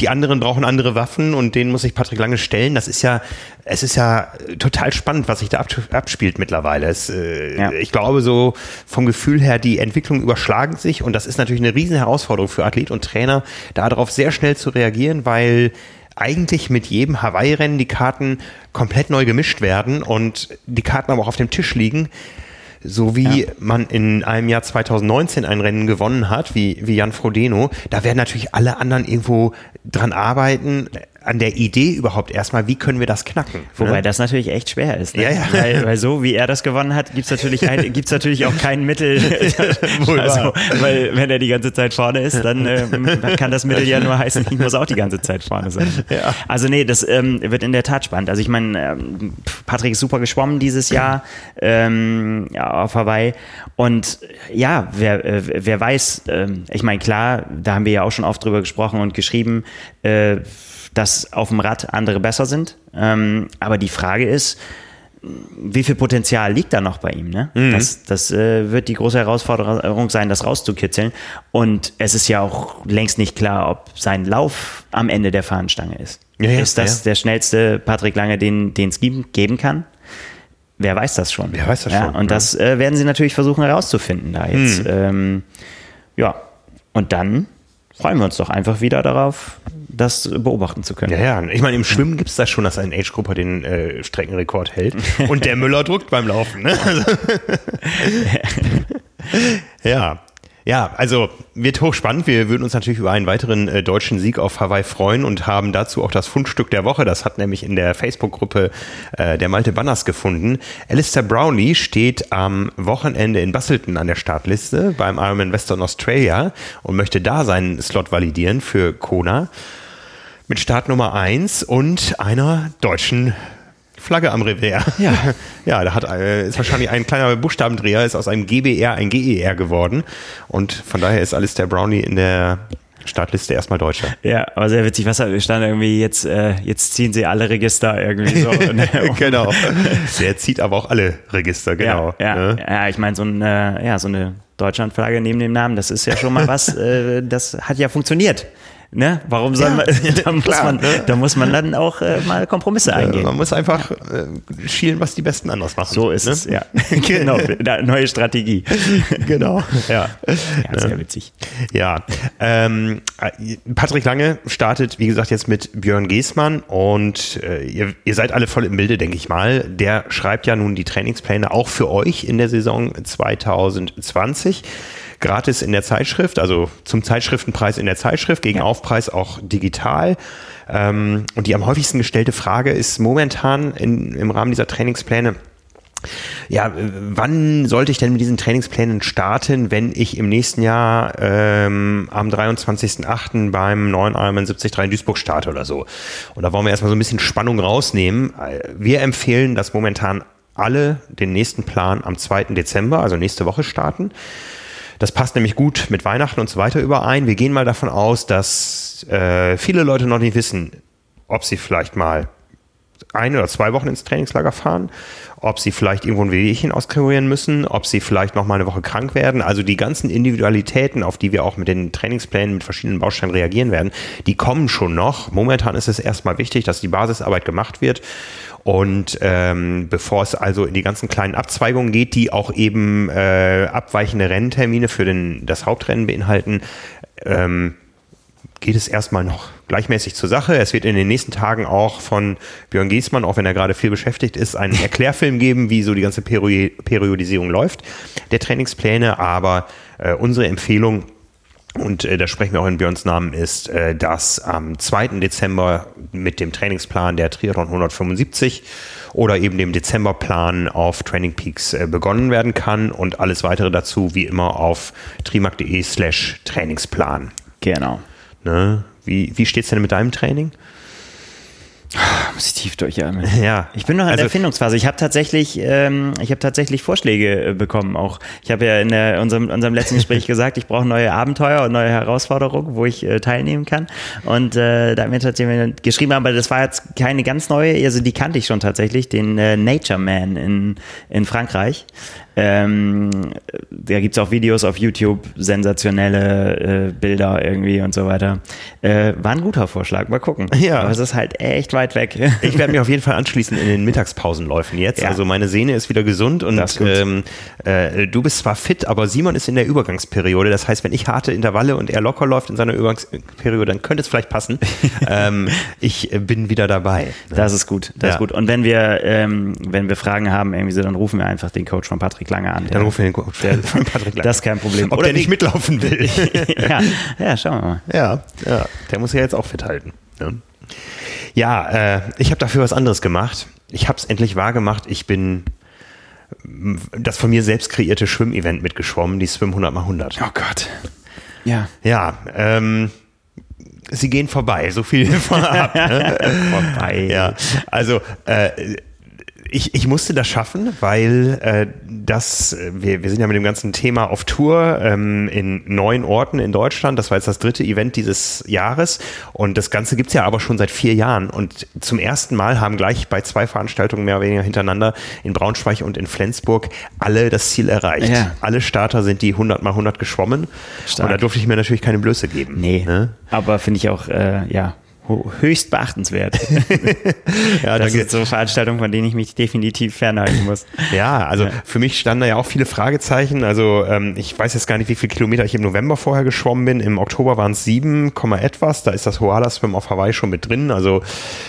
Die anderen brauchen andere Waffen und denen muss sich Patrick Lange stellen. Das ist ja, es ist ja total spannend, was sich da ab, abspielt mittlerweile. Es, äh, Ja. Ich glaube so vom Gefühl her, die Entwicklungen überschlagen sich und das ist natürlich eine riesen Herausforderung für Athlet und Trainer, darauf sehr schnell zu reagieren, weil eigentlich mit jedem Hawaii-Rennen die Karten komplett neu gemischt werden und die Karten aber auch auf dem Tisch liegen. So wie man in einem Jahr 2019 ein Rennen gewonnen hat, wie, wie Jan Frodeno, da werden natürlich alle anderen irgendwo dran arbeiten, an der Idee überhaupt erstmal, wie können wir das knacken. Wobei ne? das natürlich echt schwer ist. Ne? Ja, ja. Weil, <laughs> weil so wie er das gewonnen hat, gibt's natürlich, ein, gibt's natürlich auch kein Mittel. <laughs> Also, weil wenn er die ganze Zeit vorne ist, dann ähm, kann das Mittel ja nur heißen, ich muss auch die ganze Zeit vorne sein. Ja. Also nee, das ähm, wird in der Tat spannend. Also ich meine, ähm, Patrick ist super geschwommen dieses Jahr ähm, ja, auf Hawaii. Und ja, wer, äh, wer weiß, ähm, ich meine, klar, da haben wir ja auch schon oft drüber gesprochen und geschrieben, äh, dass auf dem Rad andere besser sind. Ähm, aber die Frage ist, wie viel Potenzial liegt da noch bei ihm? Ne? Mhm. Das, das äh, wird die große Herausforderung sein, das rauszukitzeln. Und es ist ja auch längst nicht klar, ob sein Lauf am Ende der Fahnenstange ist. Ja, ja, ist das ja. der schnellste Patrick Lange, den es geben, geben kann? Wer weiß das schon? Wer weiß das ja, schon, Und das äh, werden sie natürlich versuchen herauszufinden da jetzt. Mhm. Ähm, ja, und dann freuen wir uns doch einfach wieder darauf, das beobachten zu können. Ja, ja. Ich meine, im Schwimmen gibt es da schon, dass ein Age-Grupper den äh, Streckenrekord hält. <laughs> Und der Müller druckt beim Laufen. Ne? Also, <laughs> ja. Ja, also wird hochspannend. Wir würden uns natürlich über einen weiteren äh, deutschen Sieg auf Hawaii freuen und haben dazu auch das Fundstück der Woche. Das hat nämlich in der Facebook-Gruppe äh, der Malte Banners gefunden. Alistair Brownlee steht am Wochenende in Basselton an der Startliste beim Ironman Western Australia und möchte da seinen Slot validieren für Kona mit Startnummer 1 und einer deutschen Flagge am Revers. Ja. <laughs> ja, da hat, äh, ist wahrscheinlich ein kleiner Buchstabendreher, ist aus einem GBR ein GER geworden. Und von daher ist Alistair Brownie in der Startliste erstmal Deutscher. Ja, aber sehr witzig, was stand irgendwie jetzt, äh, jetzt ziehen sie alle Register irgendwie so. Und, <laughs> genau. <laughs> Der zieht aber auch alle Register, genau. Ja, ja, ne? ja ich meine, so, ein, äh, ja, so eine Deutschlandflagge neben dem Namen, das ist ja schon mal was, äh, das hat ja funktioniert Ne? Warum soll ja, man, <laughs> da, muss klar, man ne? da muss man dann auch äh, mal Kompromisse eingehen. man muss einfach äh, schielen, was die Besten anders machen. So ist ne? es, ja. <laughs> <laughs> genau, neue Strategie. genau, ja. ja sehr witzig. Ja, ähm, Patrick Lange startet, wie gesagt, jetzt mit Björn Geßmann und äh, ihr, ihr seid alle voll im Bilde, denke ich mal. Der schreibt ja nun die Trainingspläne auch für euch in der Saison 2020 gratis in der Zeitschrift, also zum Zeitschriftenpreis in der Zeitschrift, gegen ja. Aufpreis auch digital. Ähm, und die am häufigsten gestellte Frage ist momentan in, im Rahmen dieser Trainingspläne, ja, wann sollte ich denn mit diesen Trainingsplänen starten, wenn ich im nächsten Jahr ähm, am 23.08. beim neuen Ironman 73 in Duisburg starte oder so? Und da wollen wir erstmal so ein bisschen Spannung rausnehmen. Wir empfehlen, dass momentan alle den nächsten Plan am 2. Dezember, also nächste Woche starten. Das passt nämlich gut mit Weihnachten und so weiter überein. Wir gehen mal davon aus, dass äh, viele Leute noch nicht wissen, ob sie vielleicht mal ein oder zwei Wochen ins Trainingslager fahren, ob sie vielleicht irgendwo ein Wehwehchen auskurieren müssen, ob sie vielleicht noch mal eine Woche krank werden. Also die ganzen Individualitäten, auf die wir auch mit den Trainingsplänen mit verschiedenen Bausteinen reagieren werden, die kommen schon noch. Momentan ist es erstmal wichtig, dass die Basisarbeit gemacht wird und ähm, bevor es also in die ganzen kleinen Abzweigungen geht, die auch eben äh, abweichende Renntermine für den, das Hauptrennen beinhalten, ähm, geht es erstmal noch gleichmäßig zur Sache. Es wird in den nächsten Tagen auch von Björn Giesmann, auch wenn er gerade viel beschäftigt ist, einen <laughs> Erklärfilm geben, wie so die ganze Periodisierung läuft der Trainingspläne. Aber äh, unsere Empfehlung und äh, da sprechen wir auch in Björns Namen, ist, äh, dass am 2. Dezember mit dem Trainingsplan der Triathlon 175 oder eben dem Dezemberplan auf Training Peaks äh, begonnen werden kann und alles weitere dazu wie immer auf trimark.de slash Trainingsplan. Genau. Ne? Wie, wie steht es denn mit deinem Training? Tief durchatmen. <laughs> Ja. Ich bin noch in also, der Erfindungsphase. Ich habe tatsächlich, ähm, ich habe tatsächlich Vorschläge äh, bekommen. Auch ich habe ja in der, unserem, unserem letzten Gespräch <laughs> gesagt, ich brauche neue Abenteuer und neue Herausforderungen, wo ich äh, teilnehmen kann. Und äh, da hat mir tatsächlich geschrieben, aber das war jetzt keine ganz neue. Also die kannte ich schon tatsächlich, den äh, Nature Man in in Frankreich. Ähm, da gibt es auch Videos auf YouTube, sensationelle äh, Bilder irgendwie und so weiter. Äh, war ein guter Vorschlag, mal gucken. Ja. Aber es ist halt echt weit weg. <laughs> <laughs> Ich werde mich auf jeden Fall anschließen in den Mittagspausenläufen jetzt. Ja. Also meine Sehne ist wieder gesund und ähm, äh, du bist zwar fit, aber Simon ist in der Übergangsperiode. Das heißt, wenn ich harte Intervalle und er locker läuft in seiner Übergangsperiode, dann könnte es vielleicht passen. <laughs> ähm, ich bin wieder dabei. Das ist gut, das ja. ist gut. Und wenn wir, ähm, wenn wir Fragen haben, irgendwie so, dann rufen wir einfach den Coach von Patrick Lange an. Dann rufen wir den Coach der, <laughs> von Patrick Lange. Das ist kein Problem. Ob Oder der nicht mitlaufen will. ja. ja, schauen wir mal. Ja, ja, der muss ja jetzt auch fit halten. Ne? Ja, äh, ich habe dafür was anderes gemacht. Ich habe es endlich wahrgemacht. Ich bin das von mir selbst kreierte Schwimmevent mitgeschwommen, die Swim 100 x 100. Oh Gott. Ja. Ja, ähm, sie gehen vorbei, so viel <laughs> vorab. Ne? <laughs> vorbei. Ja, also äh, ich, ich musste das schaffen, weil äh, das, wir, wir sind ja mit dem ganzen Thema auf Tour ähm, in neun Orten in Deutschland. Das war jetzt das dritte Event dieses Jahres. Und das Ganze gibt's ja aber schon seit vier Jahren. Und zum ersten Mal haben gleich bei zwei Veranstaltungen mehr oder weniger hintereinander in Braunschweig und in Flensburg alle das Ziel erreicht. Ja. Alle Starter sind die 100 mal 100 geschwommen. Stark. Und da durfte ich mir natürlich keine Blöße geben. Nee, ne? aber finde ich auch, äh, ja, höchst beachtenswert. <laughs> <laughs> ja, das sind so Veranstaltungen, von denen ich mich definitiv fernhalten muss. <laughs> Ja, also ja. für mich standen da ja auch viele Fragezeichen. Also ähm, ich weiß jetzt gar nicht, wie viele Kilometer ich im November vorher geschwommen bin. Im Oktober waren es sieben, etwas. Da ist das Hoala Swim auf Hawaii schon mit drin. Also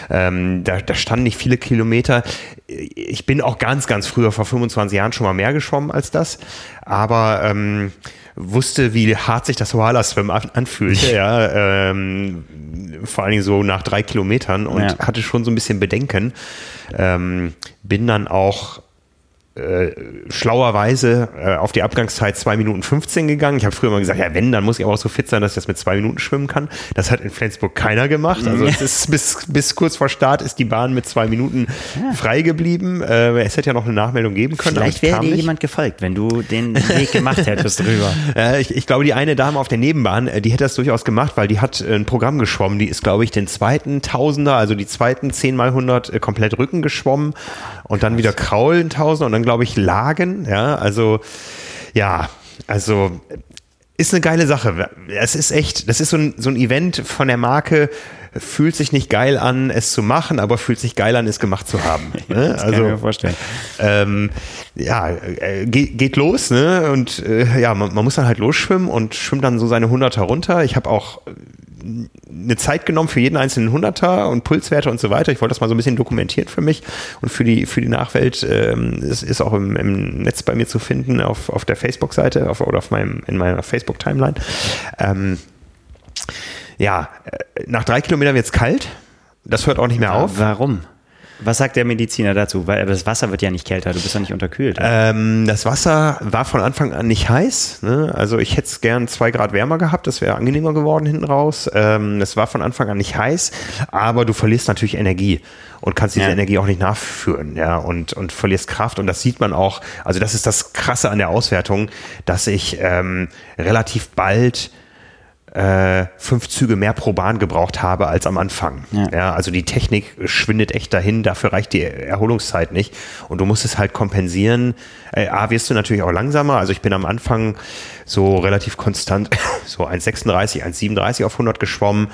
ähm, da, da standen nicht viele Kilometer. Ich bin auch ganz, ganz früher, vor 25 Jahren, schon mal mehr geschwommen als das. Aber ähm, wusste, wie hart sich das Wala Swim anfühlte, ja, ähm, vor allen Dingen so nach drei Kilometern und ja. hatte schon so ein bisschen Bedenken. Ähm, bin dann auch äh, schlauerweise äh, auf die Abgangszeit 2 Minuten 15 gegangen. Ich habe früher immer gesagt, ja, wenn, dann muss ich aber auch so fit sein, dass ich das mit zwei Minuten schwimmen kann. Das hat in Flensburg keiner gemacht. Also es ist bis, bis kurz vor Start ist die Bahn mit zwei Minuten ja. frei geblieben. Äh, es hätte ja noch eine Nachmeldung geben können. Vielleicht wäre dir nicht. jemand gefolgt, wenn du den Weg gemacht hättest drüber. <laughs> Äh, ich, ich glaube, die eine Dame auf der Nebenbahn, äh, die hätte das durchaus gemacht, weil die hat äh, ein Programm geschwommen. Die ist, glaube ich, den zweiten Tausender, also die zweiten 10 mal 100 komplett Rücken geschwommen und dann wieder Kraulen Tausender und dann, glaube ich, Lagen. Ja, also ja, also ist eine geile Sache. Es ist echt, das ist so ein, so ein Event von der Marke, fühlt sich nicht geil an, es zu machen, aber fühlt sich geil an, es gemacht zu haben. <laughs> Ne? das also, kann ich mir vorstellen. Ähm, ja, äh, geht, geht los, ne? Und äh, ja, man, man, muss dann halt losschwimmen und schwimmt dann so seine Hunderter runter. Ich habe auch eine Zeit genommen für jeden einzelnen Hunderter und Pulswerte und so weiter. Ich wollte das mal so ein bisschen dokumentieren für mich und für die, für die Nachwelt. Ähm, es ist auch im, im Netz bei mir zu finden, auf, auf der Facebook-Seite oder auf meinem, in meiner Facebook-Timeline. Ähm, ja, äh, nach drei Kilometern wird es kalt. Das hört auch nicht mehr auf. Warum? Was sagt der Mediziner dazu? Weil das Wasser wird ja nicht kälter, du bist ja nicht unterkühlt. Ähm, das Wasser war von Anfang an nicht heiß. Ne? Also ich hätte es gern zwei Grad wärmer gehabt, das wäre angenehmer geworden hinten raus. Ähm, das war von Anfang an nicht heiß, aber du verlierst natürlich Energie und kannst diese ja. Energie auch nicht nachführen, ja, und, und verlierst Kraft. Und das sieht man auch, also das ist das Krasse an der Auswertung, dass ich ähm, relativ bald äh, fünf Züge mehr pro Bahn gebraucht habe als am Anfang. Ja. ja. also die Technik schwindet echt dahin, dafür reicht die Erholungszeit nicht. Und du musst es halt kompensieren. Äh, A, wirst du natürlich auch langsamer. Also ich bin am Anfang so relativ konstant, <laughs> so 1,36, 1,37 auf 100 geschwommen.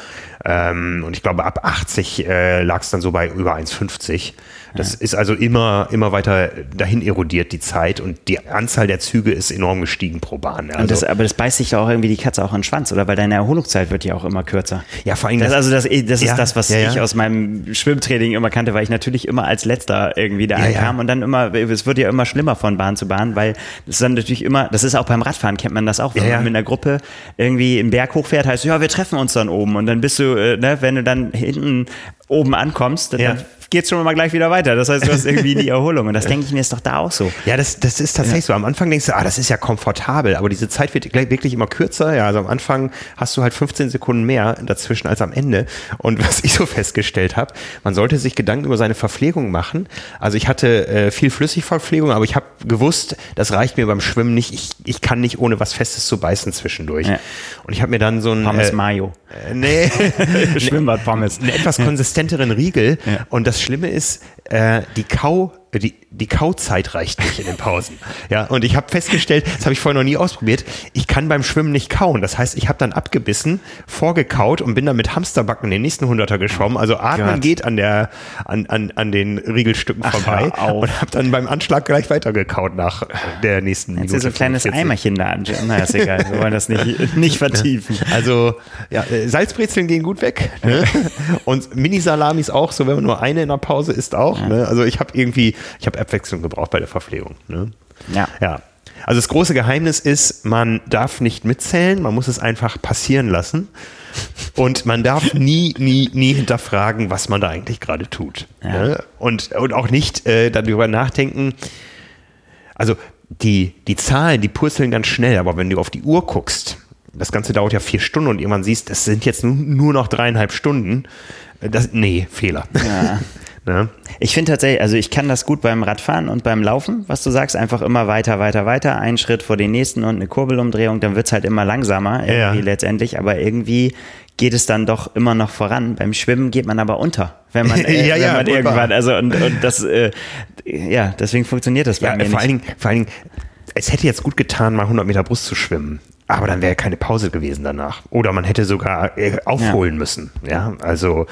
Ähm, und ich glaube, ab 80 äh, lag es dann so bei über 1,50. Das ja. ist also immer, immer weiter dahin erodiert, die Zeit. Und die Anzahl der Züge ist enorm gestiegen pro Bahn. Also, das, aber das beißt sich ja auch irgendwie die Katze auch an den Schwanz, oder? Weil deine Erholungszeit wird ja auch immer kürzer. Ja, vor allem. Das, also das, das ja, ist das, was ja, ich aus meinem Schwimmtraining immer kannte, weil ich natürlich immer als Letzter irgendwie da ankam und dann immer, es wird ja immer schlimmer von Bahn zu Bahn, weil das dann natürlich immer, das ist auch beim Radfahren, kennt man das auch, wenn man mit einer Gruppe irgendwie im Berg hochfährt, heißt, ja, wir treffen uns dann oben. Und dann bist du, äh, ne, wenn du dann hinten oben ankommst, dann, ja geht es schon mal gleich wieder weiter. Das heißt, du hast irgendwie die <laughs> Erholung. Und das denke ich mir ist doch da auch so. Ja, das, das ist tatsächlich ja. so. Am Anfang denkst du, ah, das ist ja komfortabel, aber diese Zeit wird wirklich immer kürzer. Ja, also am Anfang hast du halt 15 Sekunden mehr dazwischen als am Ende. Und was ich so festgestellt habe, man sollte sich Gedanken über seine Verpflegung machen. Also ich hatte äh, viel Flüssigverpflegung, aber ich habe gewusst, das reicht mir beim Schwimmen nicht. Ich, ich kann nicht ohne was Festes zu beißen zwischendurch. Ja. Und ich habe mir dann so ein Pommes äh, Mayo. Äh, nee, <laughs> Schwimmbad Pommes. Einen etwas konsistenteren Riegel. Ja. Und das Schlimme ist, äh, die Kau die, die Kauzeit reicht nicht in den Pausen. Ja, und ich habe festgestellt, das habe ich vorher noch nie ausprobiert, ich kann beim Schwimmen nicht kauen. Das heißt, ich habe dann abgebissen, vorgekaut und bin dann mit Hamsterbacken den nächsten Hunderter geschwommen. Also atmen Gott. geht an der an, an, an den Riegelstücken Ach, vorbei und habe dann beim Anschlag gleich weitergekaut nach der nächsten Minute. Jetzt ist so ein kleines 40. Eimerchen da. Na, ist egal, wir wollen das nicht, <laughs> nicht vertiefen. Also, ja, äh, Salzbrezeln gehen gut weg. Ne? Und Mini-Salamis auch, so wenn man nur eine in der Pause isst auch. Ne? Also ich habe irgendwie ich habe Abwechslung gebraucht bei der Verpflegung. Ne? Ja. Ja. Also das große Geheimnis ist, man darf nicht mitzählen, man muss es einfach passieren lassen. Und man darf <laughs> nie, nie, nie hinterfragen, was man da eigentlich gerade tut. Ja. Ne? Und, und auch nicht äh, darüber nachdenken. Also die, die Zahlen, die purzeln ganz schnell, aber wenn du auf die Uhr guckst, das Ganze dauert ja vier Stunden und irgendwann siehst, es sind jetzt nur noch dreieinhalb Stunden. Äh, das, nee, Fehler. Ja. <laughs> Ne? Ich finde tatsächlich, also ich kann das gut beim Radfahren und beim Laufen, was du sagst, einfach immer weiter, weiter, weiter, einen Schritt vor den nächsten und eine Kurbelumdrehung, dann wird es halt immer langsamer irgendwie ja. letztendlich, aber irgendwie geht es dann doch immer noch voran. Beim Schwimmen geht man aber unter, wenn man, <laughs> äh, ja, wenn ja, man irgendwann, also und, und das, äh, ja, deswegen funktioniert das bei ja, mir vor nicht. Allen Dingen, vor allen Dingen, es hätte jetzt gut getan, mal 100 Meter Brust zu schwimmen. Aber dann wäre keine Pause gewesen danach. Oder man hätte sogar äh, aufholen ja. müssen. Ja, also,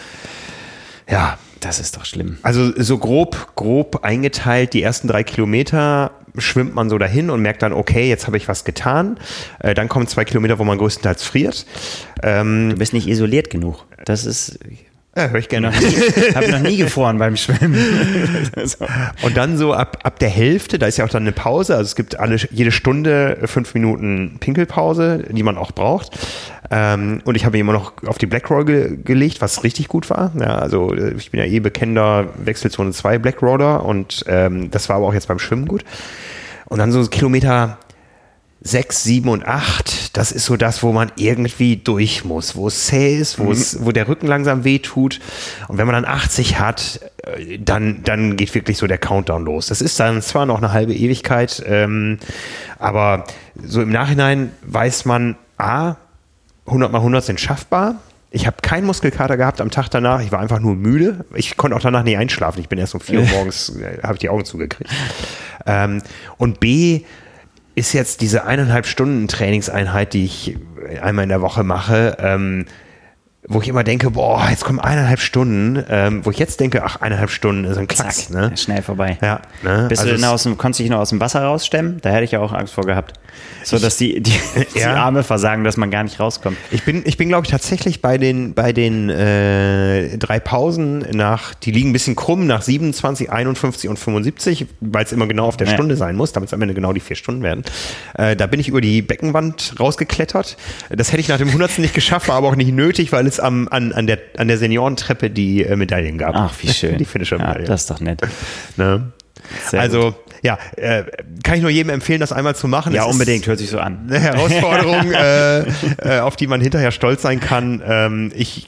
ja, das ist doch schlimm. Also so grob, grob eingeteilt, die ersten drei Kilometer schwimmt man so dahin und merkt dann, okay, jetzt habe ich was getan. Äh, dann kommen zwei Kilometer, wo man größtenteils friert. Ähm, du bist nicht isoliert genug. Das ist. Ja, höre ich gerne. Ich habe noch nie gefroren beim Schwimmen. <laughs> Und dann so ab, ab der Hälfte, da ist ja auch dann eine Pause, also es gibt alle, jede Stunde fünf Minuten Pinkelpause, die man auch braucht. Ähm, und ich habe immer noch auf die Blackroll ge gelegt, was richtig gut war. Ja, also äh, ich bin ja eh bekennender Wechselzone 2 Blackroller und ähm, das war aber auch jetzt beim Schwimmen gut. Und dann so Kilometer 6, 7 und 8, das ist so das, wo man irgendwie durch muss, wo es zäh ist, wo, mhm. es, wo der Rücken langsam wehtut. Und wenn man dann 80 hat, äh, dann, dann geht wirklich so der Countdown los. Das ist dann zwar noch eine halbe Ewigkeit, ähm, aber so im Nachhinein weiß man, A, 100 mal 100 sind schaffbar. Ich habe keinen Muskelkater gehabt am Tag danach. Ich war einfach nur müde. Ich konnte auch danach nicht einschlafen. Ich bin erst um 4 Uhr <laughs> morgens, äh, habe ich die Augen zugekriegt. Ähm, und B, ist jetzt diese eineinhalb Stunden Trainingseinheit, die ich einmal in der Woche mache, ähm, wo ich immer denke, boah, jetzt kommen eineinhalb Stunden, ähm, wo ich jetzt denke, ach, eineinhalb Stunden ist ein Klacks. Zack, ne? Schnell vorbei. Ja, ne? Bist also du denn aus dem, konntest du dich noch aus dem Wasser rausstemmen? Da hätte ich ja auch Angst vor gehabt. So, dass die, die, <laughs> die ja. Arme versagen, dass man gar nicht rauskommt. Ich bin, ich bin glaube ich, tatsächlich bei den, bei den äh, drei Pausen nach, die liegen ein bisschen krumm, nach 27, 51 und 75, weil es immer genau auf der ja. Stunde sein muss, damit es am Ende genau die vier Stunden werden. Äh, da bin ich über die Beckenwand rausgeklettert. Das hätte ich nach dem 100. nicht geschafft, war aber auch nicht nötig, weil es am, an, an, der, an der Seniorentreppe die äh, Medaillen gab. Ach, wie <laughs> schön. Die Finisher-Medaille. Ja, das ist doch nett. Ne? Also, gut. ja, äh, kann ich nur jedem empfehlen, das einmal zu machen. Ja, es unbedingt, hört sich so an. Eine Herausforderung, <laughs> äh, äh, auf die man hinterher stolz sein kann. Ähm, ich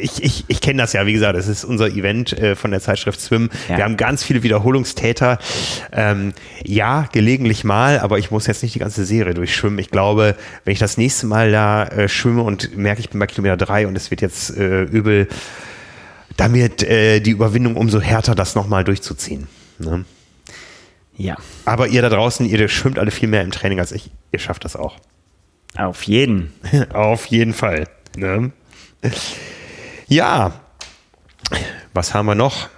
ich, ich, ich kenne das ja, wie gesagt, es ist unser Event äh, von der Zeitschrift Swim. Ja. Wir haben ganz viele Wiederholungstäter. Ähm, ja, gelegentlich mal, aber ich muss jetzt nicht die ganze Serie durchschwimmen. Ich glaube, wenn ich das nächste Mal da äh, schwimme und merke, ich bin bei Kilometer drei und es wird jetzt äh, übel, dann wird die Überwindung umso härter, das nochmal durchzuziehen. Ne? Ja. Aber ihr da draußen, ihr schwimmt alle viel mehr im Training als ich. Ihr schafft das auch. Auf jeden. <laughs> Auf jeden Fall. Ne? Ja. Was haben wir noch?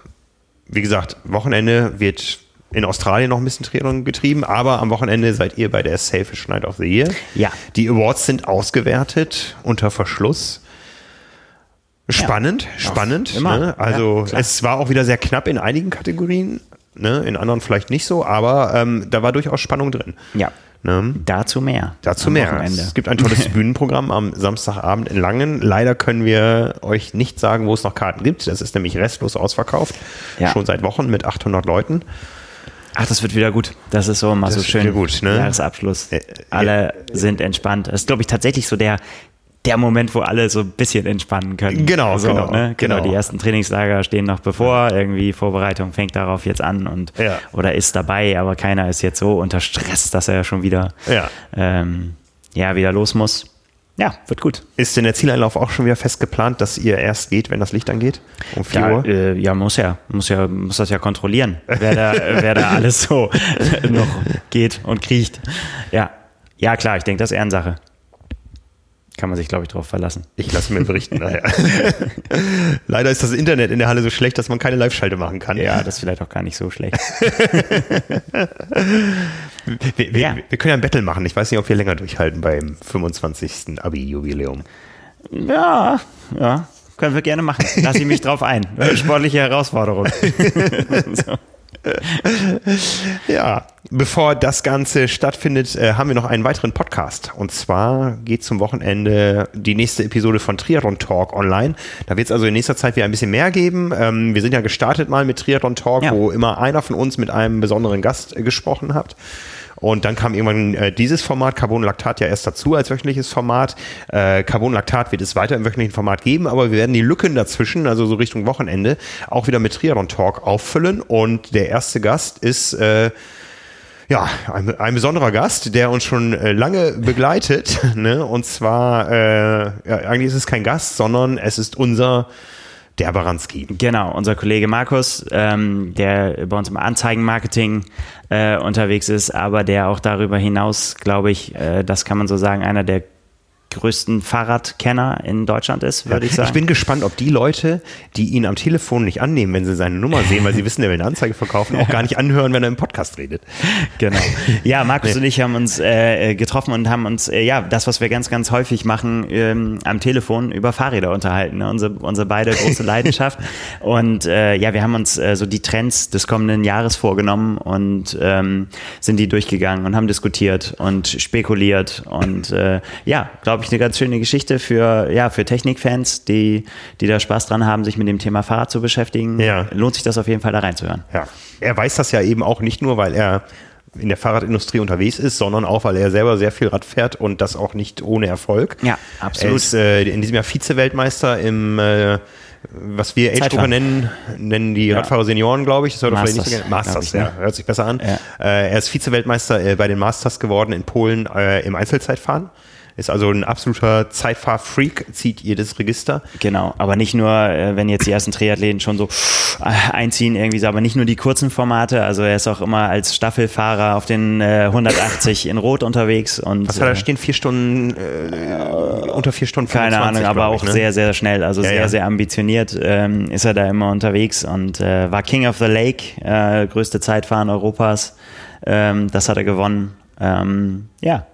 Wie gesagt, Wochenende wird in Australien noch ein bisschen Triathlon getrieben, aber am Wochenende seid ihr bei der Selfish Night of the Year. Ja. Die Awards sind ausgewertet unter Verschluss. Spannend, ja. spannend. Ne? Also ja, es war auch wieder sehr knapp in einigen Kategorien, ne? in anderen vielleicht nicht so, aber ähm, da war durchaus Spannung drin. Ja. Ne? Dazu mehr. Dazu mehr. Wochenende. Es gibt ein tolles <laughs> Bühnenprogramm am Samstagabend in Langen. Leider können wir euch nicht sagen, wo es noch Karten gibt. Das ist nämlich restlos ausverkauft. Ja. Schon seit Wochen mit 800 Leuten. Ach, das wird wieder gut. Das ist so immer das so schön. Gut, ne? Jahresabschluss. Alle sind entspannt. Das ist, glaube ich, tatsächlich so der, der Moment, wo alle so ein bisschen entspannen können. Genau, so, genau, ne? genau. genau. Die ersten Trainingslager stehen noch bevor. Irgendwie Vorbereitung fängt darauf jetzt an und ja. oder ist dabei, aber keiner ist jetzt so unter Stress, dass er schon wieder, ja. Ähm, ja, wieder los muss. Ja, wird gut. Ist denn der Zieleinlauf auch schon wieder fest geplant, dass ihr erst geht, wenn das Licht angeht? Um 4 ja, Uhr? Äh, ja, muss ja. Muss ja, muss das ja kontrollieren, wer da, <laughs> wer da alles so <laughs> noch geht und kriecht. Ja. Ja, klar, ich denke, das ist Ehrensache. Kann man sich, glaube ich, darauf verlassen. Ich lasse mir berichten <laughs> nachher. Leider ist das Internet in der Halle so schlecht, dass man keine Live-Schalte machen kann. Ja, das ist vielleicht auch gar nicht so schlecht. <laughs> wir, wir, ja. wir, können ja ein Battle machen. Ich weiß nicht, ob wir länger durchhalten beim 25. Abi-Jubiläum. Ja, ja, können wir gerne machen. Lass ich mich drauf ein. Sportliche Herausforderung. <laughs> so. <laughs> ja, bevor das Ganze stattfindet, äh, haben wir noch einen weiteren Podcast. Und zwar geht zum Wochenende die nächste Episode von Triathlon Talk online. Da wird es also in nächster Zeit wieder ein bisschen mehr geben. Ähm, wir sind ja gestartet mal mit Triathlon Talk, ja. wo immer einer von uns mit einem besonderen Gast äh, gesprochen hat. Und dann kam irgendwann äh, dieses Format, Carbonlactat ja erst dazu als wöchentliches Format. Äh, Carbonlactat wird es weiter im wöchentlichen Format geben, aber wir werden die Lücken dazwischen, also so Richtung Wochenende, auch wieder mit Triathlon Talk auffüllen. Und der erste Gast ist äh, ja, ein, ein, besonderer Gast, der uns schon äh, lange begleitet. <laughs> Ne? Und zwar, äh, ja, eigentlich ist es kein Gast, sondern es ist unser der Baranski. Genau, unser Kollege Markus, ähm, der bei uns im Anzeigenmarketing äh, unterwegs ist, aber der auch darüber hinaus, glaube ich, äh, das kann man so sagen, einer der größten Fahrradkenner in Deutschland ist, würde ja, ich sagen. Ich bin gespannt, ob die Leute, die ihn am Telefon nicht annehmen, wenn sie seine Nummer sehen, weil sie wissen, er will eine Anzeige verkaufen, auch gar nicht anhören, wenn er im Podcast redet. Genau. Ja, Markus nee. und ich haben uns äh, getroffen und haben uns, äh, ja, das, was wir ganz, ganz häufig machen, ähm, am Telefon über Fahrräder unterhalten. Ne? Unsere, unsere beide große <laughs> Leidenschaft. und äh, ja, wir haben uns äh, so die Trends des kommenden Jahres vorgenommen und ähm, sind die durchgegangen und haben diskutiert und spekuliert und äh, ja, glaube glaube ich, eine ganz schöne Geschichte für, ja, für Technikfans, die, die da Spaß dran haben, sich mit dem Thema Fahrrad zu beschäftigen. Ja. Lohnt sich das auf jeden Fall da reinzuhören. Ja. Er weiß das ja eben auch nicht nur, weil er in der Fahrradindustrie unterwegs ist, sondern auch, weil er selber sehr viel Rad fährt und das auch nicht ohne Erfolg. Ja, absolut. Er ist äh, in diesem Jahr Vize-Weltmeister im äh, was wir Age-Gruppe nennen, nennen die ja. Radfahrer Senioren, glaube ich. Das hört Masters, vielleicht nicht so Masters, ich, ja, ne? hört sich besser an. Ja. Äh, er ist Vize-Weltmeister äh, bei den Masters geworden in Polen äh, im Einzelzeitfahren Ist also ein absoluter Zeitfahr-Freak, zieht jedes Register. Genau, aber nicht nur, äh, wenn jetzt die ersten Triathleten schon so äh, einziehen, irgendwie so, aber nicht nur die kurzen Formate. Also er ist auch immer als Staffelfahrer auf den äh, 180 in Rot unterwegs. Und, Was hat da stehen? Vier Stunden, äh, unter vier Stunden 25, Keine Ahnung, aber auch ne? sehr, sehr schnell. Also ja, sehr, ja. sehr ambitioniert ähm, ist er da immer unterwegs und äh, war King of the Lake, äh, größte Zeitfahren Europas. Ähm, das hat er gewonnen. Ähm, ja,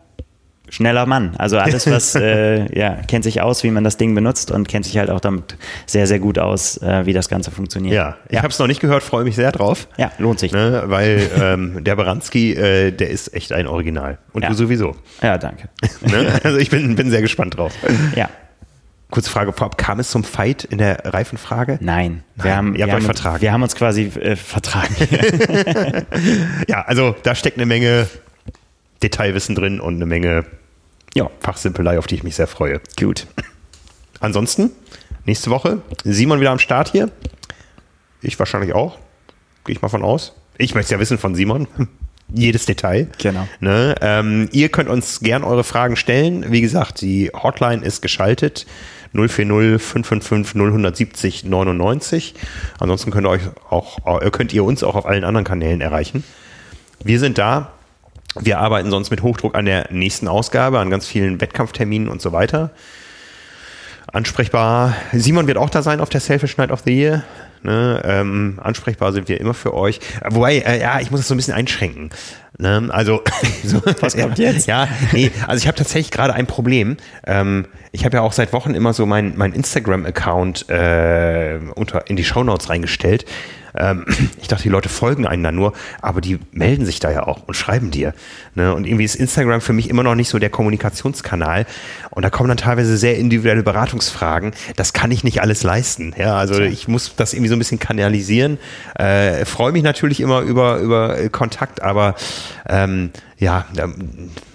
schneller Mann. Also alles, <laughs> was, äh, ja, kennt sich aus, wie man das Ding benutzt und kennt sich halt auch damit sehr, sehr gut aus, äh, wie das Ganze funktioniert. Ja, ich ja. habe es noch nicht gehört, freue mich sehr drauf. Ja, lohnt sich. Ne, weil ähm, der Baranski, äh, der ist echt ein Original. Und ja. du sowieso. Ja, danke. <laughs> ne? Also ich bin, bin sehr gespannt drauf. Ja. Kurze Frage vorab, kam es zum Fight in der Reifenfrage? Nein. Nein wir haben, ihr habt wir euch haben, vertragen. Wir haben uns quasi äh, vertragen. <laughs> ja, also da steckt eine Menge Detailwissen drin und eine Menge ja. Fachsimpelei, auf die ich mich sehr freue. Gut. Ansonsten, nächste Woche, Simon wieder am Start hier. Ich wahrscheinlich auch. Gehe ich mal von aus. Ich möchte es ja wissen von Simon. <laughs> Jedes Detail. Genau. Ne? Ähm, ihr könnt uns gern eure Fragen stellen. Wie gesagt, die Hotline ist geschaltet. 040 555 070 99. Ansonsten könnt ihr euch auch, könnt ihr uns auch auf allen anderen Kanälen erreichen. Wir sind da. Wir arbeiten sonst mit Hochdruck an der nächsten Ausgabe, an ganz vielen Wettkampfterminen und so weiter. Ansprechbar. Simon wird auch da sein auf der Selfish Night of the Year. Ne? Ähm, ansprechbar sind wir immer für euch. Wobei, äh, ja, ich muss das so ein bisschen einschränken. Ne? Also, <laughs> so, was kommt jetzt? Ja, nee, also ich habe tatsächlich gerade ein Problem. Ähm, ich habe ja auch seit Wochen immer so mein, mein Instagram-Account äh, unter in die Shownotes reingestellt. Ähm, <clears throat> ich dachte, die Leute folgen einen da nur, aber die melden sich da ja auch und schreiben dir. Ne? Und irgendwie ist Instagram für mich immer noch nicht so der Kommunikationskanal. Und da kommen dann teilweise sehr individuelle Beratungsfragen. Das kann ich nicht alles leisten. Ja, also ich muss das irgendwie so ein bisschen kanalisieren. Äh, freue mich natürlich immer über, über Kontakt, aber ähm, ja,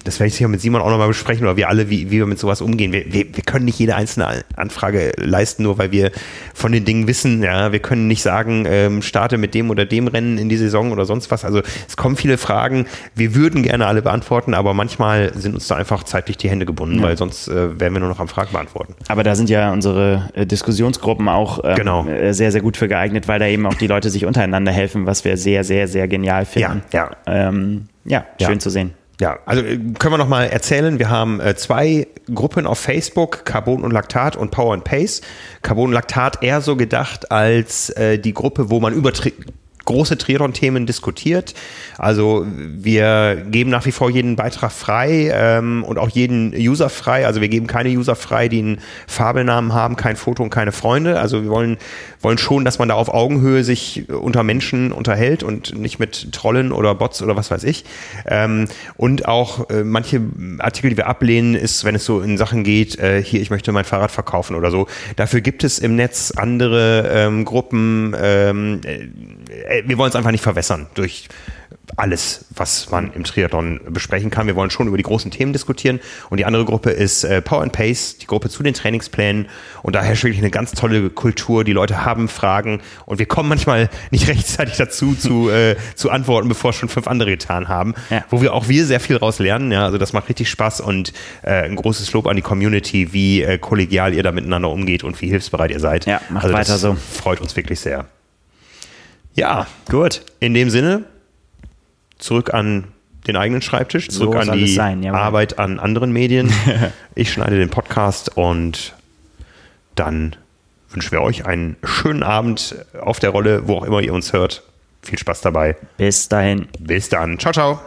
das werde ich sicher mit Simon auch nochmal besprechen, oder wir alle, wie, wie wir mit sowas umgehen. Wir, wir, wir, können nicht jede einzelne Anfrage leisten, nur weil wir von den Dingen wissen. Ja, wir können nicht sagen, ähm, starte mit dem oder dem Rennen in die Saison oder sonst was. Also es kommen viele Fragen. Wir würden gerne alle beantworten, aber manchmal sind uns da einfach zeitlich die Hände gebunden, ja. weil sonst äh, wären wir nur noch am Fragen beantworten. Aber da sind ja unsere äh, Diskussionsgruppen auch ähm, genau. Äh, sehr, sehr gut für geeignet, weil da eben auch die Leute sich untereinander helfen, was wir sehr, sehr, sehr genial finden. Ja, ja. Ähm, ja, schön ja. zu sehen. Ja, also äh, können wir noch mal erzählen, wir haben äh, zwei Gruppen auf Facebook, Carbon und Laktat und Power and Pace. Carbon und Laktat eher so gedacht als äh, die Gruppe, wo man über große Triathlon-Themen diskutiert. Also wir geben nach wie vor jeden Beitrag frei ähm, und auch jeden User frei. Also wir geben keine User frei, die einen Fabelnamen haben, kein Foto und keine Freunde. Also wir wollen, wollen schon, dass man da auf Augenhöhe sich unter Menschen unterhält und nicht mit Trollen oder Bots oder was weiß ich. Ähm, und auch äh, manche Artikel, die wir ablehnen, ist, wenn es so in Sachen geht, äh, hier, ich möchte mein Fahrrad verkaufen oder so. Dafür gibt es im Netz andere ähm, Gruppen, ähm, äh, wir wollen es einfach nicht verwässern durch alles, was man im Triathlon besprechen kann. Wir wollen schon über die großen Themen diskutieren. Und die andere Gruppe ist äh, Power and Pace, die Gruppe zu den Trainingsplänen. Und da herrscht wirklich eine ganz tolle Kultur. Die Leute haben Fragen und wir kommen manchmal <laughs> nicht rechtzeitig dazu, zu, <laughs> äh, zu antworten, bevor schon fünf andere getan haben. Ja. Wo wir auch wir sehr viel raus lernen. Ja, also das macht richtig Spaß und äh, ein großes Lob an die Community, wie äh, kollegial ihr da miteinander umgeht und wie hilfsbereit ihr seid. Ja, macht also weiter so. Freut uns wirklich sehr. Ja, gut. In dem Sinne, zurück an den eigenen Schreibtisch, zurück so an die sein, Arbeit an anderen Medien. <laughs> ich schneide den Podcast und dann wünschen wir euch einen schönen Abend auf der Rolle, wo auch immer ihr uns hört. Viel Spaß dabei. Bis dahin. Bis dann. Ciao, ciao.